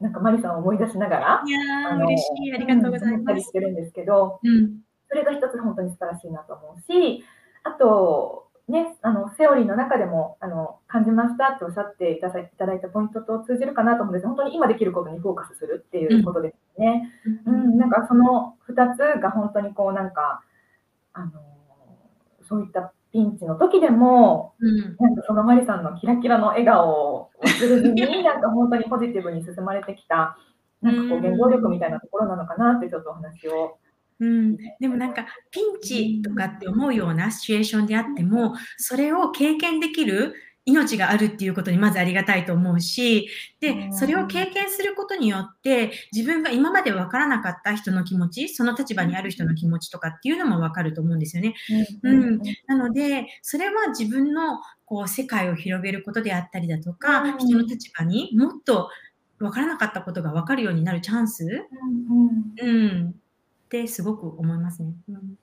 なんかマリさんを思い出しながら、いやー、嬉しい、ありがとうございます。してるんですけど、うん、それが一つ本当に素晴らしいなと思うし、あと、ね、あのセオリーの中でもあの感じましたっておっしゃっていただいたポイントと通じるかなと思うんです本当に今できることにフォーカスするっていうことですね。うん、うん、なんかその2つが本当にこうなんかあのそういったピンチの時でも、うん、なんかそのマリさんのキラキラの笑顔を忘れずに、なんか本当にポジティブに進まれてきた、なんかこう原動力みたいなところなのかなってちょっとお話を。うん、でもなんかピンチとかって思うようなシチュエーションであってもそれを経験できる命があるっていうことにまずありがたいと思うし、で、それを経験することによって、自分が今まで分からなかった人の気持ち、その立場にある人の気持ちとかっていうのも分かると思うんですよね。うん。なので、それは自分のこう世界を広げることであったりだとか、人の立場にもっと分からなかったことが分かるようになるチャンス、うん、ってすごく思いますね。うん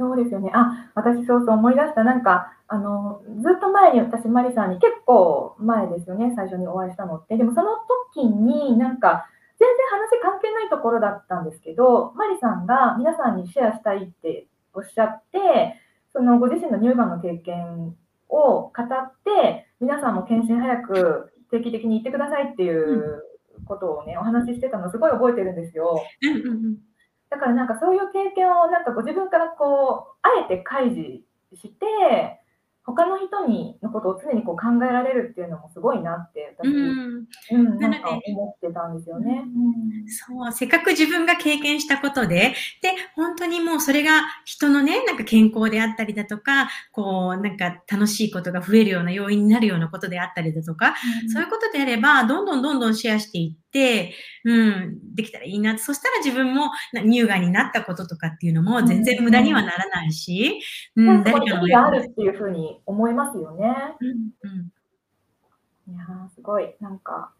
そうですよね。あ、私そうそう思い出した。なんか、あの、ずっと前に私、マリさんに結構前ですよね、最初にお会いしたのって。でもその時になんか、全然話関係ないところだったんですけど、マリさんが皆さんにシェアしたいっておっしゃって、そのご自身の乳がんの経験を語って、皆さんも検診早く定期的に行ってくださいっていうことをね、お話ししてたのすごい覚えてるんですよ。だからなんかそういう経験をなんかご自分からこうあえて開示して他の人にのことを常にこう考えられるっていうのもすごいなって私、うん、うん、なんか思ってたんですよね、うん、そう。せっかく自分が経験したことでで本当にもうそれが人のねなんか健康であったりだとかこうなんか楽しいことが増えるような要因になるようなことであったりだとか、うん、そういうことであればどんどんどんどんシェアしていって、うん、できたらいいな。そしたら自分も乳がんになったこととかっていうのも全然無駄にはならないし、うん、うん、誰かのがあるっていうふうに思いますよね。うん、うん、いやすごい、なんか、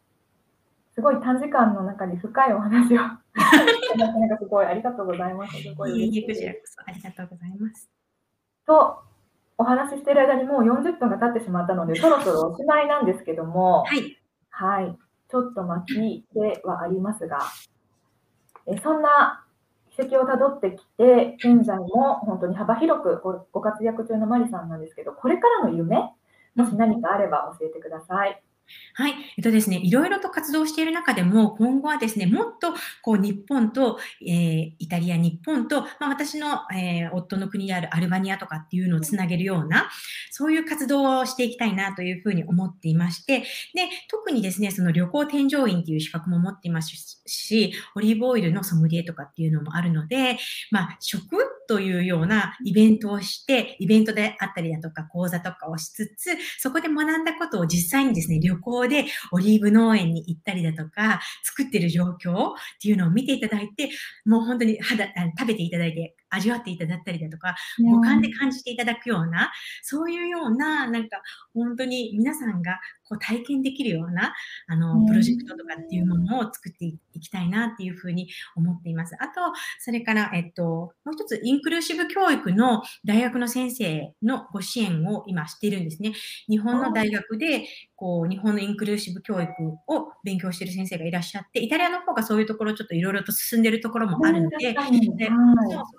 すごい短時間の中に深いお話を なんかすごいありがとうございます。すごいいいこちらこそありがとうございます。と、お話ししている間にもう40分が経ってしまったので、そろそろおしまいなんですけども、はい。はいちょっと巻きではありますが、えそんな軌跡をたどってきて、現在も本当に幅広くご活躍中のマリさんなんですけど、これからの夢、もし何かあれば教えてください。はい。えっとですね、いろいろと活動している中でも、今後はですね、もっとこう日本と、えー、イタリア、日本と、まあ、私の、えー、夫の国であるアルバニアとかっていうのをつなげるような、そういう活動をしていきたいなというふうに思っていまして、で、特にですね、その旅行添乗員っていう資格も持っていますし、オリーブオイルのソムリエとかっていうのもあるので、まあ、食というようなイベントをして、イベントであったりだとか講座とかをしつつ、そこで学んだことを実際にですね、旅行でオリーブ農園に行ったりだとか、作ってる状況っていうのを見ていただいて、もう本当に肌食べていただいて、味わっていただったりだとか、五感で感じていただくような、そういうような、なんか本当に皆さんがこう体験できるような、あの、プロジェクトとかっていうものを作っていきたいなっていうふうに思っています。あと、それから、えっと、もう一つ、インクルーシブ教育の大学の先生のご支援を今しているんですね。日本の大学で、こう、日本のインクルーシブ教育を勉強している先生がいらっしゃって、イタリアの方がそういうところちょっといろいろと進んでいるところもあるので、でそ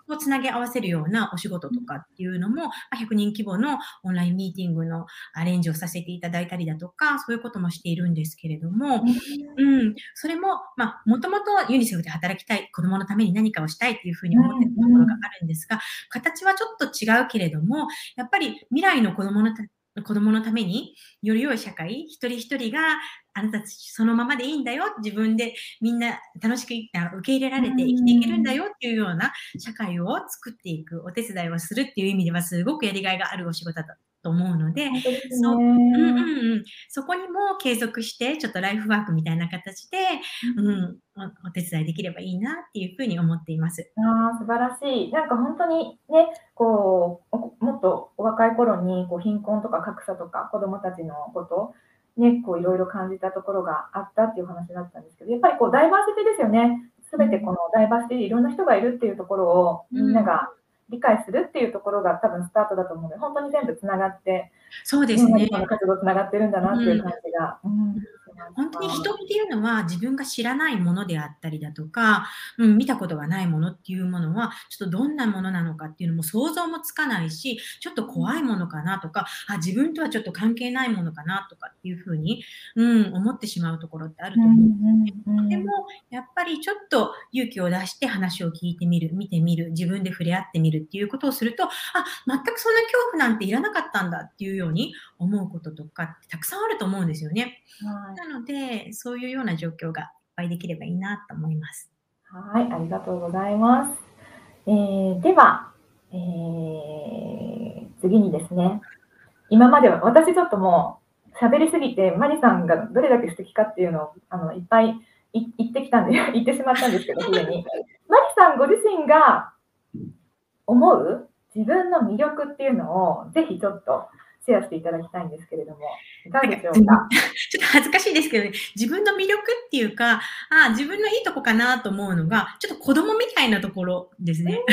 こをつなげ合わせるようなお仕事とかっていうのも、100人規模のオンラインミーティングのアレンジをさせていただいたりだとか、そういうこともしているんですけれども、うん、それも、まあ、もともとユニセフで働きたい、子供のために何かをしたいっていうふうに思っているところがあるんですが、形はちょっと違うけれども、やっぱり未来の子供の子供のためにより良い社会、一人一人があなたたちそのままでいいんだよ、自分でみんな楽しく受け入れられて生きていけるんだよっていうような社会を作っていく、お手伝いをするっていう意味ではすごくやりがいがあるお仕事だと思うので、そうんうんうん、そこにも継続して、ちょっとライフワークみたいな形で、うん、おお手伝いできればいいなっていうふうに思っています。あ素晴らしい。なんか本当にね、こう、もっとお若い頃にこう貧困とか格差とか子供たちのこと、ね、こういろいろ感じたところがあったっていう話だったんですけど、やっぱりこうダイバーシティですよね。すべてこのダイバーシティでいろんな人がいるっていうところをみんなが理解するっていうところが多分スタートだと思うので、本当に全部つながって、そうですね。今の活動つながってるんだなっていう感じが。うん、うん本当に人っていうのは自分が知らないものであったりだとか、うん、見たことがないものっていうものは、ちょっとどんなものなのかっていうのも想像もつかないし、ちょっと怖いものかなとか、あ、自分とはちょっと関係ないものかなとかっていうふうに、うん、思ってしまうところってあると思う、でも、やっぱりちょっと勇気を出して話を聞いてみる、見てみる、自分で触れ合ってみるっていうことをすると、あ、全くそんな恐怖なんていらなかったんだっていうように思うこととかってたくさんあると思うんですよね。はい、なので、そういうような状況がいっぱいできればいいなと思います。はい、ありがとうございます。えー、では、えー、次にですね、今までは私ちょっともう喋りすぎて、マリさんがどれだけ素敵かっていうのをあのいっぱい言ってきたんで、言ってしまったんですけど、すでに。マリさんご自身が思う自分の魅力っていうのをぜひちょっとシェアしていただきたいんですけれども、いかがでしょうか？ちょっと恥ずかしいですけどね、自分の魅力っていうか、あ自分のいいとこかなと思うのが、ちょっと子供みたいなところですね。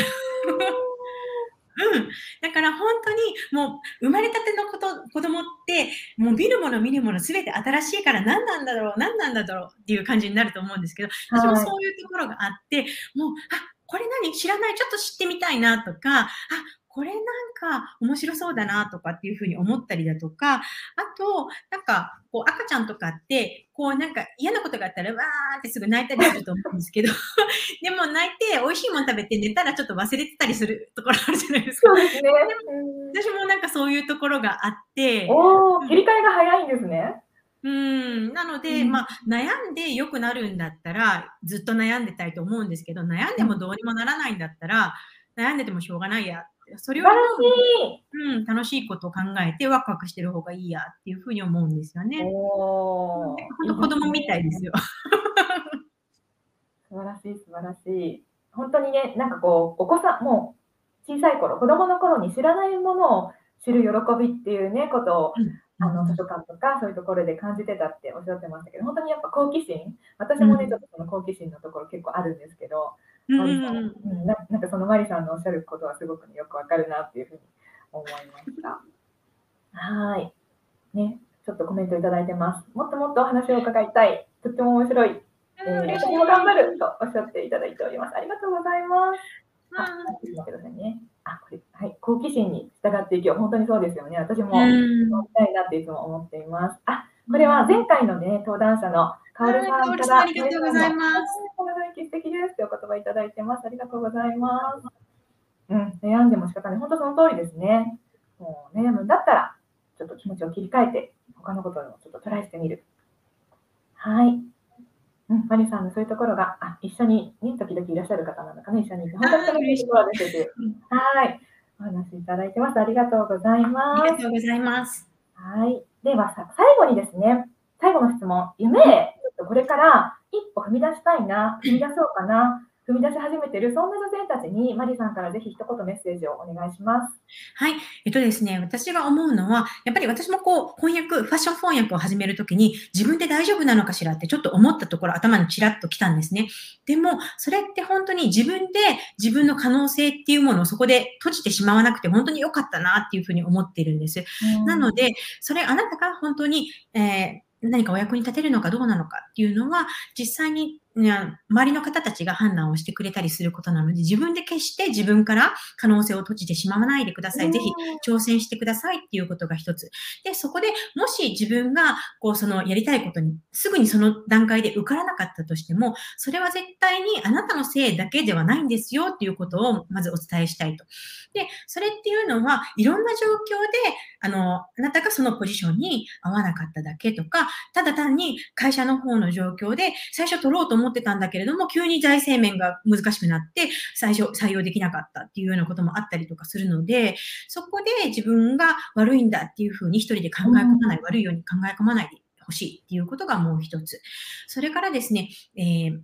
うん。だから本当にもう生まれたてのこと、子供って、もう見るもの見るもの全て新しいから何なんだろう、何なんだろうっていう感じになると思うんですけど、私もそういうところがあって、もう、あ、これ何？知らない？ちょっと知ってみたいなとか、あ、これなんか面白そうだなとかっていうふうに思ったりだとか、あと、なんか、こう赤ちゃんとかって、こうなんか嫌なことがあったら、わーってすぐ泣いたりすると思うんですけど、でも泣いて美味しいもの食べて寝たらちょっと忘れてたりするところあるじゃないですか。そうですね。私もなんかそういうところがあって、お切り替えが早いんですね。うん、なので、うん、まあ、悩んで良くなるんだったら、ずっと悩んでたいと思うんですけど、悩んでもどうにもならないんだったら、悩んでてもしょうがないやそれは、うん、楽しいことを考えてワクワクしてる方がいいやっていうふうに思うんですよね。本当子供みたいですよ。素晴らしい、素晴らしい。本当にね、なんかこう、お子さん、もう小さい頃、子供の頃に知らないものを知る喜びっていうね、ことを、うんあの図書館とかそういうところで感じてたっておっしゃってましたけど、本当にやっぱ好奇心、私もね、ちょっとその好奇心のところ結構あるんですけど、マリさん、うんななんかそのマリさんのおっしゃることはすごく、ね、よくわかるなっていうふうに思いました。はい。ね、ちょっとコメントいただいてます。もっともっとお話を伺いたい。とっても面白い。えー、私も頑張るとおっしゃっていただいております。ありがとうございます。あ、ちょっと待ってくださいね。あ、これ、はい、好奇心に従っていきよう。本当にそうですよね。私も、やりたいなっていつも思っています。あ、これは前回のね、登壇者のカオルさんから、ありがとうございます。この雰囲気素敵ですというお言葉いただいてます。ありがとうございます。うん、悩んでも仕方ない。本当その通りですね。もう悩むんだったら、ちょっと気持ちを切り替えて、他のことをちょっとトライしてみる。はい。うん、マリさんのそういうところが、あ一緒に、ね、時々いらっしゃる方なのかな、一緒にいて、本当にいいところです。はい。お話いただいてます。ありがとうございます。ありがとうございます。はい。ではさ、最後にですね、最後の質問、夢、へこれから一歩踏み出したいな、踏み出そうかな、踏み出し始めている、そんな女性たちに、マリさんからぜひ一言メッセージをお願いします。はい。えっとですね、私が思うのは、やっぱり私もこう、翻訳、ファッション翻訳を始めるときに、自分で大丈夫なのかしらってちょっと思ったところ、頭にちらっと来たんですね。でも、それって本当に自分で自分の可能性っていうものをそこで閉じてしまわなくて、本当に良かったなっていうふうに思っているんです。なので、それ、あなたが本当に、えー何かお役に立てるのかどうなのかっていうのは、実際に周りの方たちが判断をしてくれたりすることなので、自分で決して自分から可能性を閉じてしまわないでください。ぜひ挑戦してくださいっていうことが一つ。で、そこでもし自分が、こう、そのやりたいことに、すぐにその段階で受からなかったとしても、それは絶対にあなたのせいだけではないんですよっていうことをまずお伝えしたいと。で、それっていうのは、いろんな状況で、あの、あなたがそのポジションに合わなかっただけとか、ただ単に会社の方の状況で最初取ろうと思っってたんだけれども、急に財政面が難しくなって、最初採用できなかったっていうようなこともあったりとかするので、そこで自分が悪いんだっていうふうに一人で考え込まない、悪いように考え込まないでほしいっていうことがもう一つ。それからですね、えー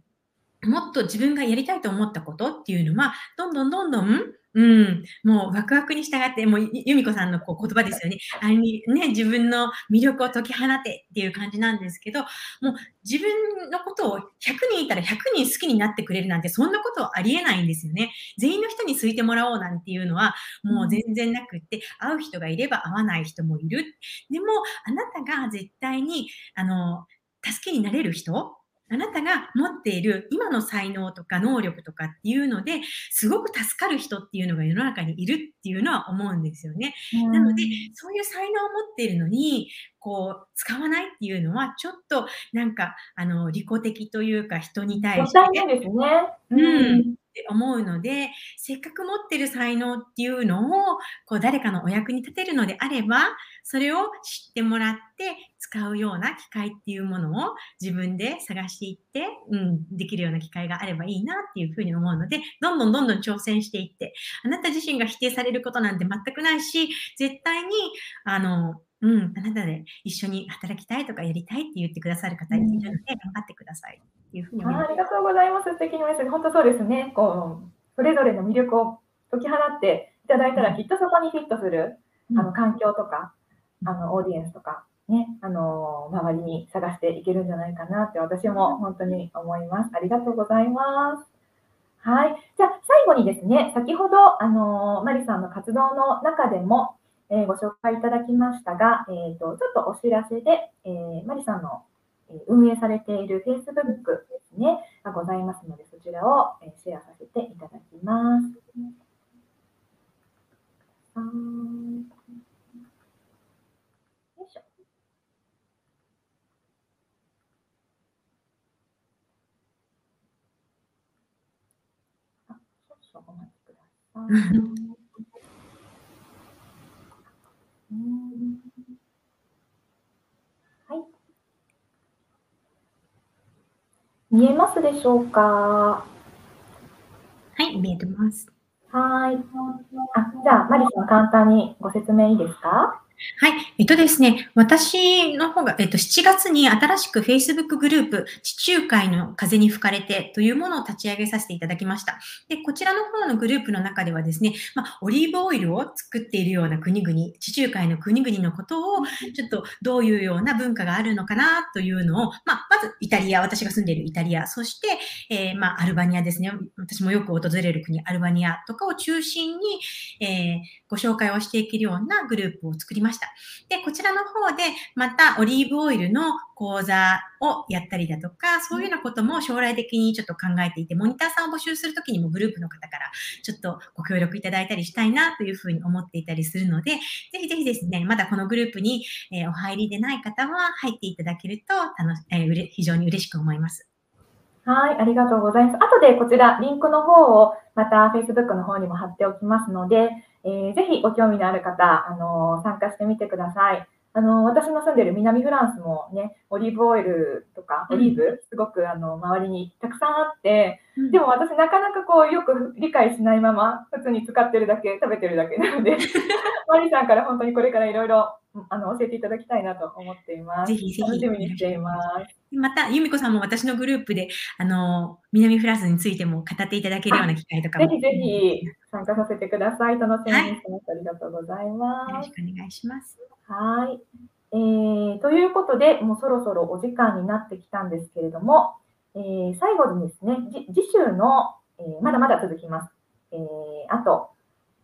もっと自分がやりたいと思ったことっていうのは、どんどんどんどんうん、もうワクワクに従って、もう由美子さんのこう言葉ですよね。あにね、自分の魅力を解き放てっていう感じなんですけど、もう自分のことを100人いたら100人好きになってくれるなんて、そんなことはありえないんですよね。全員の人に好いてもらおうなんていうのは、もう全然なくって、会う人がいれば会わない人もいる。でも、あなたが絶対に、あの、助けになれる人あなたが持っている今の才能とか能力とかっていうのですごく助かる人っていうのが世の中にいるっていうのは思うんですよね。なので、そういう才能を持っているのに、こう、使わないっていうのは、ちょっとなんか、あの、利己的というか人に対して。ですね。うんって思うので、せっかく持ってる才能っていうのを、こう誰かのお役に立てるのであれば、それを知ってもらって使うような機会っていうものを自分で探していって、うん、できるような機会があればいいなっていうふうに思うので、どんどんどんどん挑戦していって、あなた自身が否定されることなんて全くないし、絶対に、あの、うん、あなたで一緒に働きたいとかやりたいって言ってくださる方いるので、頑張ってくださいっていうふうに思います。ありがとうございます。素敵なメッセージ。本当そうですね。こう、それぞれの魅力を解き放っていただいたら、きっとそこにフィットする、あの環境とか、あのオーディエンスとか、ね、あの周りに探していけるんじゃないかなって私も本当に思います。ありがとうございます。はい。じゃあ、最後にですね、先ほど、あのマリさんの活動の中でも、えー、ご紹介いただきましたが、えーと、ちょっとお知らせで、えー、マリさんの運営されている Facebook ですね、がございますので、そちらをシェアさせていただきます。よいしょ。あ、少々お待ちくださ。い。見えますでしょうか？はい、見えてます。はい。あ、じゃあ、マリさん、簡単にご説明いいですか？はい。えっとですね、私の方が、えっと、7月に新しく Facebook グループ、地中海の風に吹かれてというものを立ち上げさせていただきました。で、こちらの方のグループの中ではですね、まあ、オリーブオイルを作っているような国々、地中海の国々のことを、ちょっとどういうような文化があるのかなというのを、まあ、まずイタリア、私が住んでいるイタリア、そして、えー、まあ、アルバニアですね。私もよく訪れる国、アルバニアとかを中心に、えー、ご紹介をしていけるようなグループを作りました。で、こちらの方でまたオリーブオイルの講座をやったりだとか、そういうようなことも将来的にちょっと考えていて、モニターさんを募集するときにもグループの方からちょっとご協力いただいたりしたいなというふうに思っていたりするので、ぜひぜひですね、まだこのグループに、お入りでない方は入っていただけると楽、えー、非常に嬉しく思います。はい、ありがとうございます。後でこちら、リンクの方をまた Facebook の方にも貼っておきますので、えー、ぜひご興味のある方、あのー、参加してみてください。あの私の住んでる南フランスもね、オリーブオイルとか、オリーブ、すごくあの周りにたくさんあって、でも私なかなかこうよく理解しないまま、普通に使ってるだけ、食べてるだけなので、マリさんから本当にこれからいろいろあの教えていただきたいなと思っています。ぜひぜひ楽しみにしています。また、由美子さんも私のグループで、あの、南フランスについても語っていただけるような機会とかも。ぜひぜひ参加させてください。楽しみにしてます。ありがとうございます。よろしくお願いします。はい。えー、ということで、もうそろそろお時間になってきたんですけれども、えー、最後にですね、次週の、えー、まだまだ続きます。えー、あと、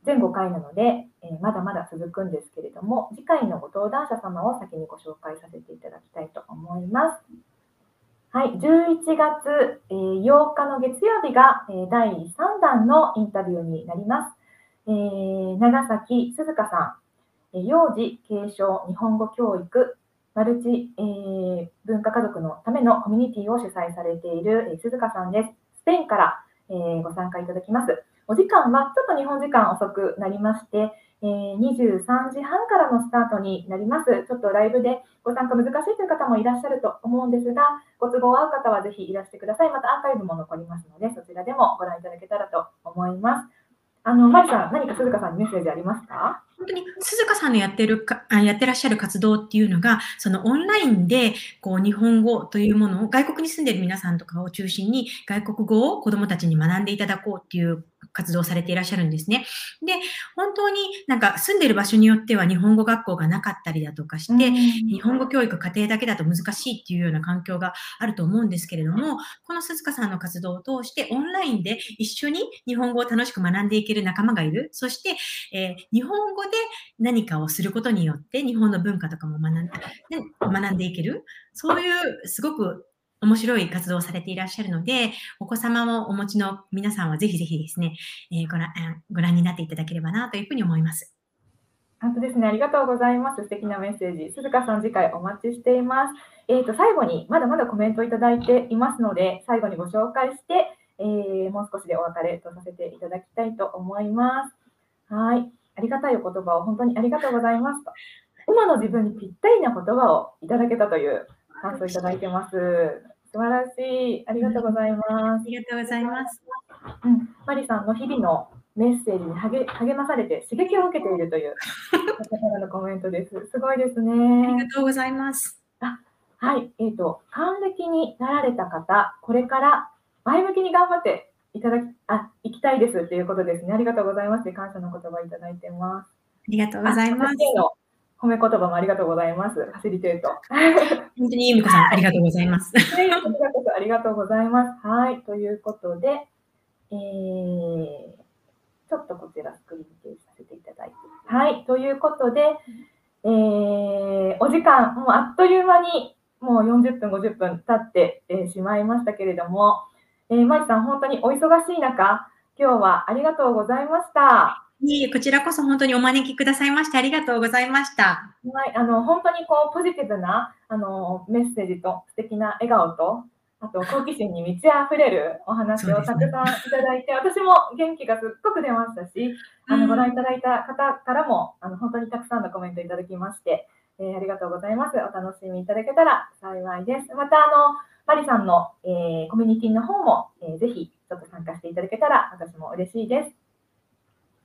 全5回なので、えー、まだまだ続くんですけれども、次回のご登壇者様を先にご紹介させていただきたいと思います。はい、11月、えー、8日の月曜日が、え、第3弾のインタビューになります。えー、長崎鈴香さん、幼児継承日本語教育マルチ、えー、文化家族のためのコミュニティを主催されている、え、鈴鹿さんです。スペインから、えー、ご参加いただきます。お時間はちょっと日本時間遅くなりまして、えー、23時半からのスタートになります。ちょっとライブでご参加難しいという方もいらっしゃると思うんですが、ご都合合う方はぜひいらしてください。またアーカイブも残りますので、そちらでもご覧いただけたらと思います。あの、マリさん、何か鈴鹿さんにメッセージありますか？本当に鈴鹿さんのやってるか、やってらっしゃる活動っていうのが、そのオンラインで、こう、日本語というものを、外国に住んでる皆さんとかを中心に、外国語を子供たちに学んでいただこうっていう活動されていらっしゃるんですね。で、本当になんか住んでる場所によっては日本語学校がなかったりだとかして、日本語教育家庭だけだと難しいっていうような環境があると思うんですけれども、この鈴鹿さんの活動を通してオンラインで一緒に日本語を楽しく学んでいける仲間がいる。そして、えー、日本語で何かをすることによって日本の文化とかも学んで学んでいける。そういうすごく面白い活動をされていらっしゃるので、お子様をお持ちの皆さんはぜひぜひですね、えー、ご覧ご覧になっていただければなというふうに思います。本当ですね。ありがとうございます。素敵なメッセージ。鈴鹿さん、次回お待ちしています。えっ、ー、と、最後に、まだまだコメントいただいていますので、最後にご紹介して、えー、もう少しでお別れとさせていただきたいと思います。はい。ありがたいお言葉を本当にありがとうございますと。今の自分にぴったりな言葉をいただけたという感想いただいてます。素晴らしい。ありがとうございます。ありがとうございます。うん、マリさんの日々のメッセージに励励まされて刺激を受けているという方のコメントです。すごいですね。ありがとうございます。あはい、えっ、ー、と、還暦になられた方、これから前向きに頑張っていただき、あ、行きたいですっていうことですね。ありがとうございます。感謝の言葉いただいてます。ありがとうございます。褒め言葉もありがとうございます。ファシリテート。本当に由美子さん、ありがとうございます。ありがとうございます。はい。ということで、えー、ちょっとこちらスクリーン停止させていただいて。はい。ということで、えー、お時間、もうあっという間に、もう40分、50分経って、えー、しまいましたけれども、えー、マリさん、本当にお忙しい中、今日はありがとうございました。いえ、こちらこそ本当にお招きくださいましてありがとうございました。はい、あの本当にこうポジティブなあのメッセージと素敵な笑顔とあと好奇心に満ち溢れるお話をたくさんいただいて、ね、私も元気がすっごく出ましたし、あのご覧いただいた方からもあの本当にたくさんのコメントいただきまして、えー、ありがとうございます。お楽しみいただけたら幸いです。またあのマリさんの、えー、コミュニティの方も、えー、ぜひちょっと参加していただけたら私も嬉しいです。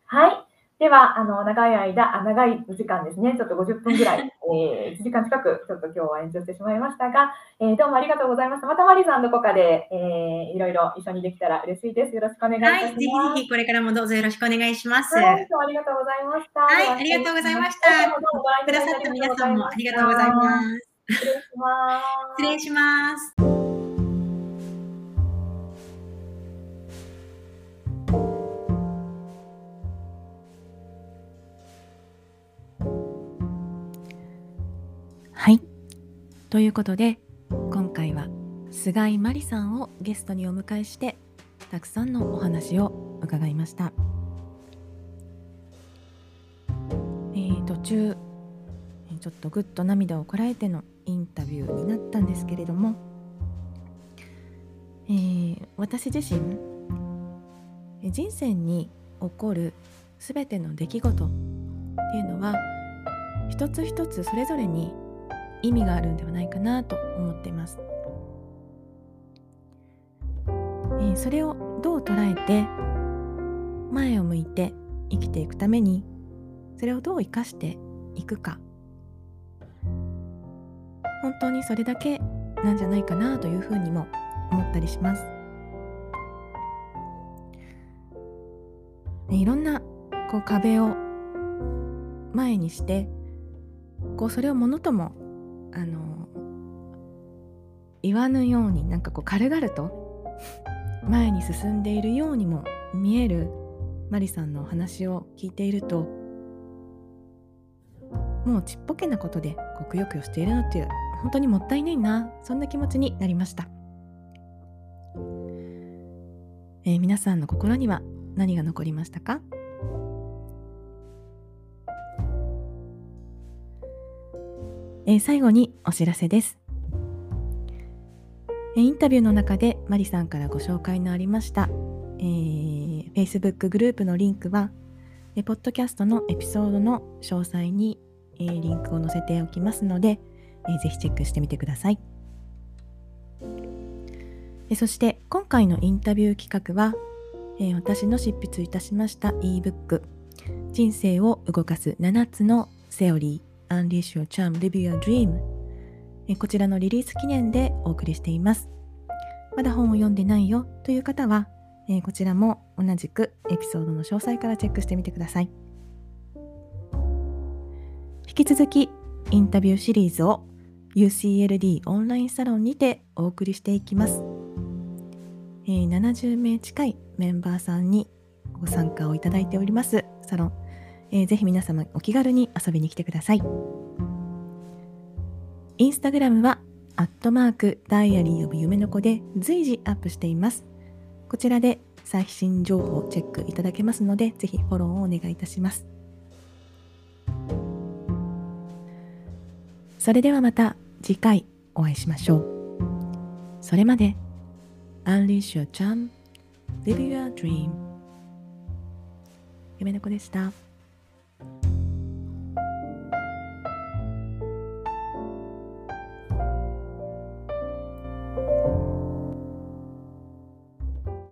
はい。では、あの、長い間、あ長い時間ですね、ちょっと50分ぐらい、えー、1時間近く、ちょっと今日は延長してしまいましたが、えー、どうもありがとうございました。またマリさんどこかで、えー、いろいろ一緒にできたら嬉しいです。よろしくお願いします。はい、ぜひぜひこれからもどうぞよろしくお願いします。はい、ありがとうございました。はい、ありがとうございました。くださった皆さんもありがとうございます。失礼します。失礼します。ということで今回は菅井真理さんをゲストにお迎えしてたくさんのお話を伺いました、えー、途中ちょっとぐっと涙をこらえてのインタビューになったんですけれども、えー、私自身人生に起こる全ての出来事っていうのは一つ一つそれぞれに意味があるんではないかなと思っています。えー、それをどう捉えて前を向いて生きていくためにそれをどう生かしていくか本当にそれだけなんじゃないかなというふうにも思ったりします。ねいろんなこう壁を前にしてこうそれをものともあの言わぬようになんかこう軽々と 前に進んでいるようにも見えるマリさんのお話を聞いているともうちっぽけなことでこうくよくよしているのっていう本当にもったいないなそんな気持ちになりました、えー、皆さんの心には何が残りましたか？えー、最後にお知らせです。えインタビューの中でマリさんからご紹介のありました、えー、Facebook グループのリンクは、えポッドキャストのエピソードの詳細に、えー、リンクを載せておきますので、えー、ぜひチェックしてみてください。えそして今回のインタビュー企画は、えー、私の執筆いたしました ebook 人生を動かす7つのセオリー Unleash Your Charm Live Your Dream こちらのリリース記念でお送りしています。まだ本を読んでないよという方は、えこちらも同じくエピソードの詳細からチェックしてみてください。引き続きインタビューシリーズを UCLD オンラインサロンにてお送りしていきます。え、70名近いメンバーさんにご参加をいただいておりますサロンえー、ぜひ皆様お気軽に遊びに来てください。インスタグラムは、アットマークダイアリーオブ夢の子で随時アップしています。こちらで最新情報をチェックいただけますので、ぜひフォローをお願いいたします。それではまた次回お会いしましょう。それまで、Unleash your charm, live your dream. 夢の子でした。Thank you.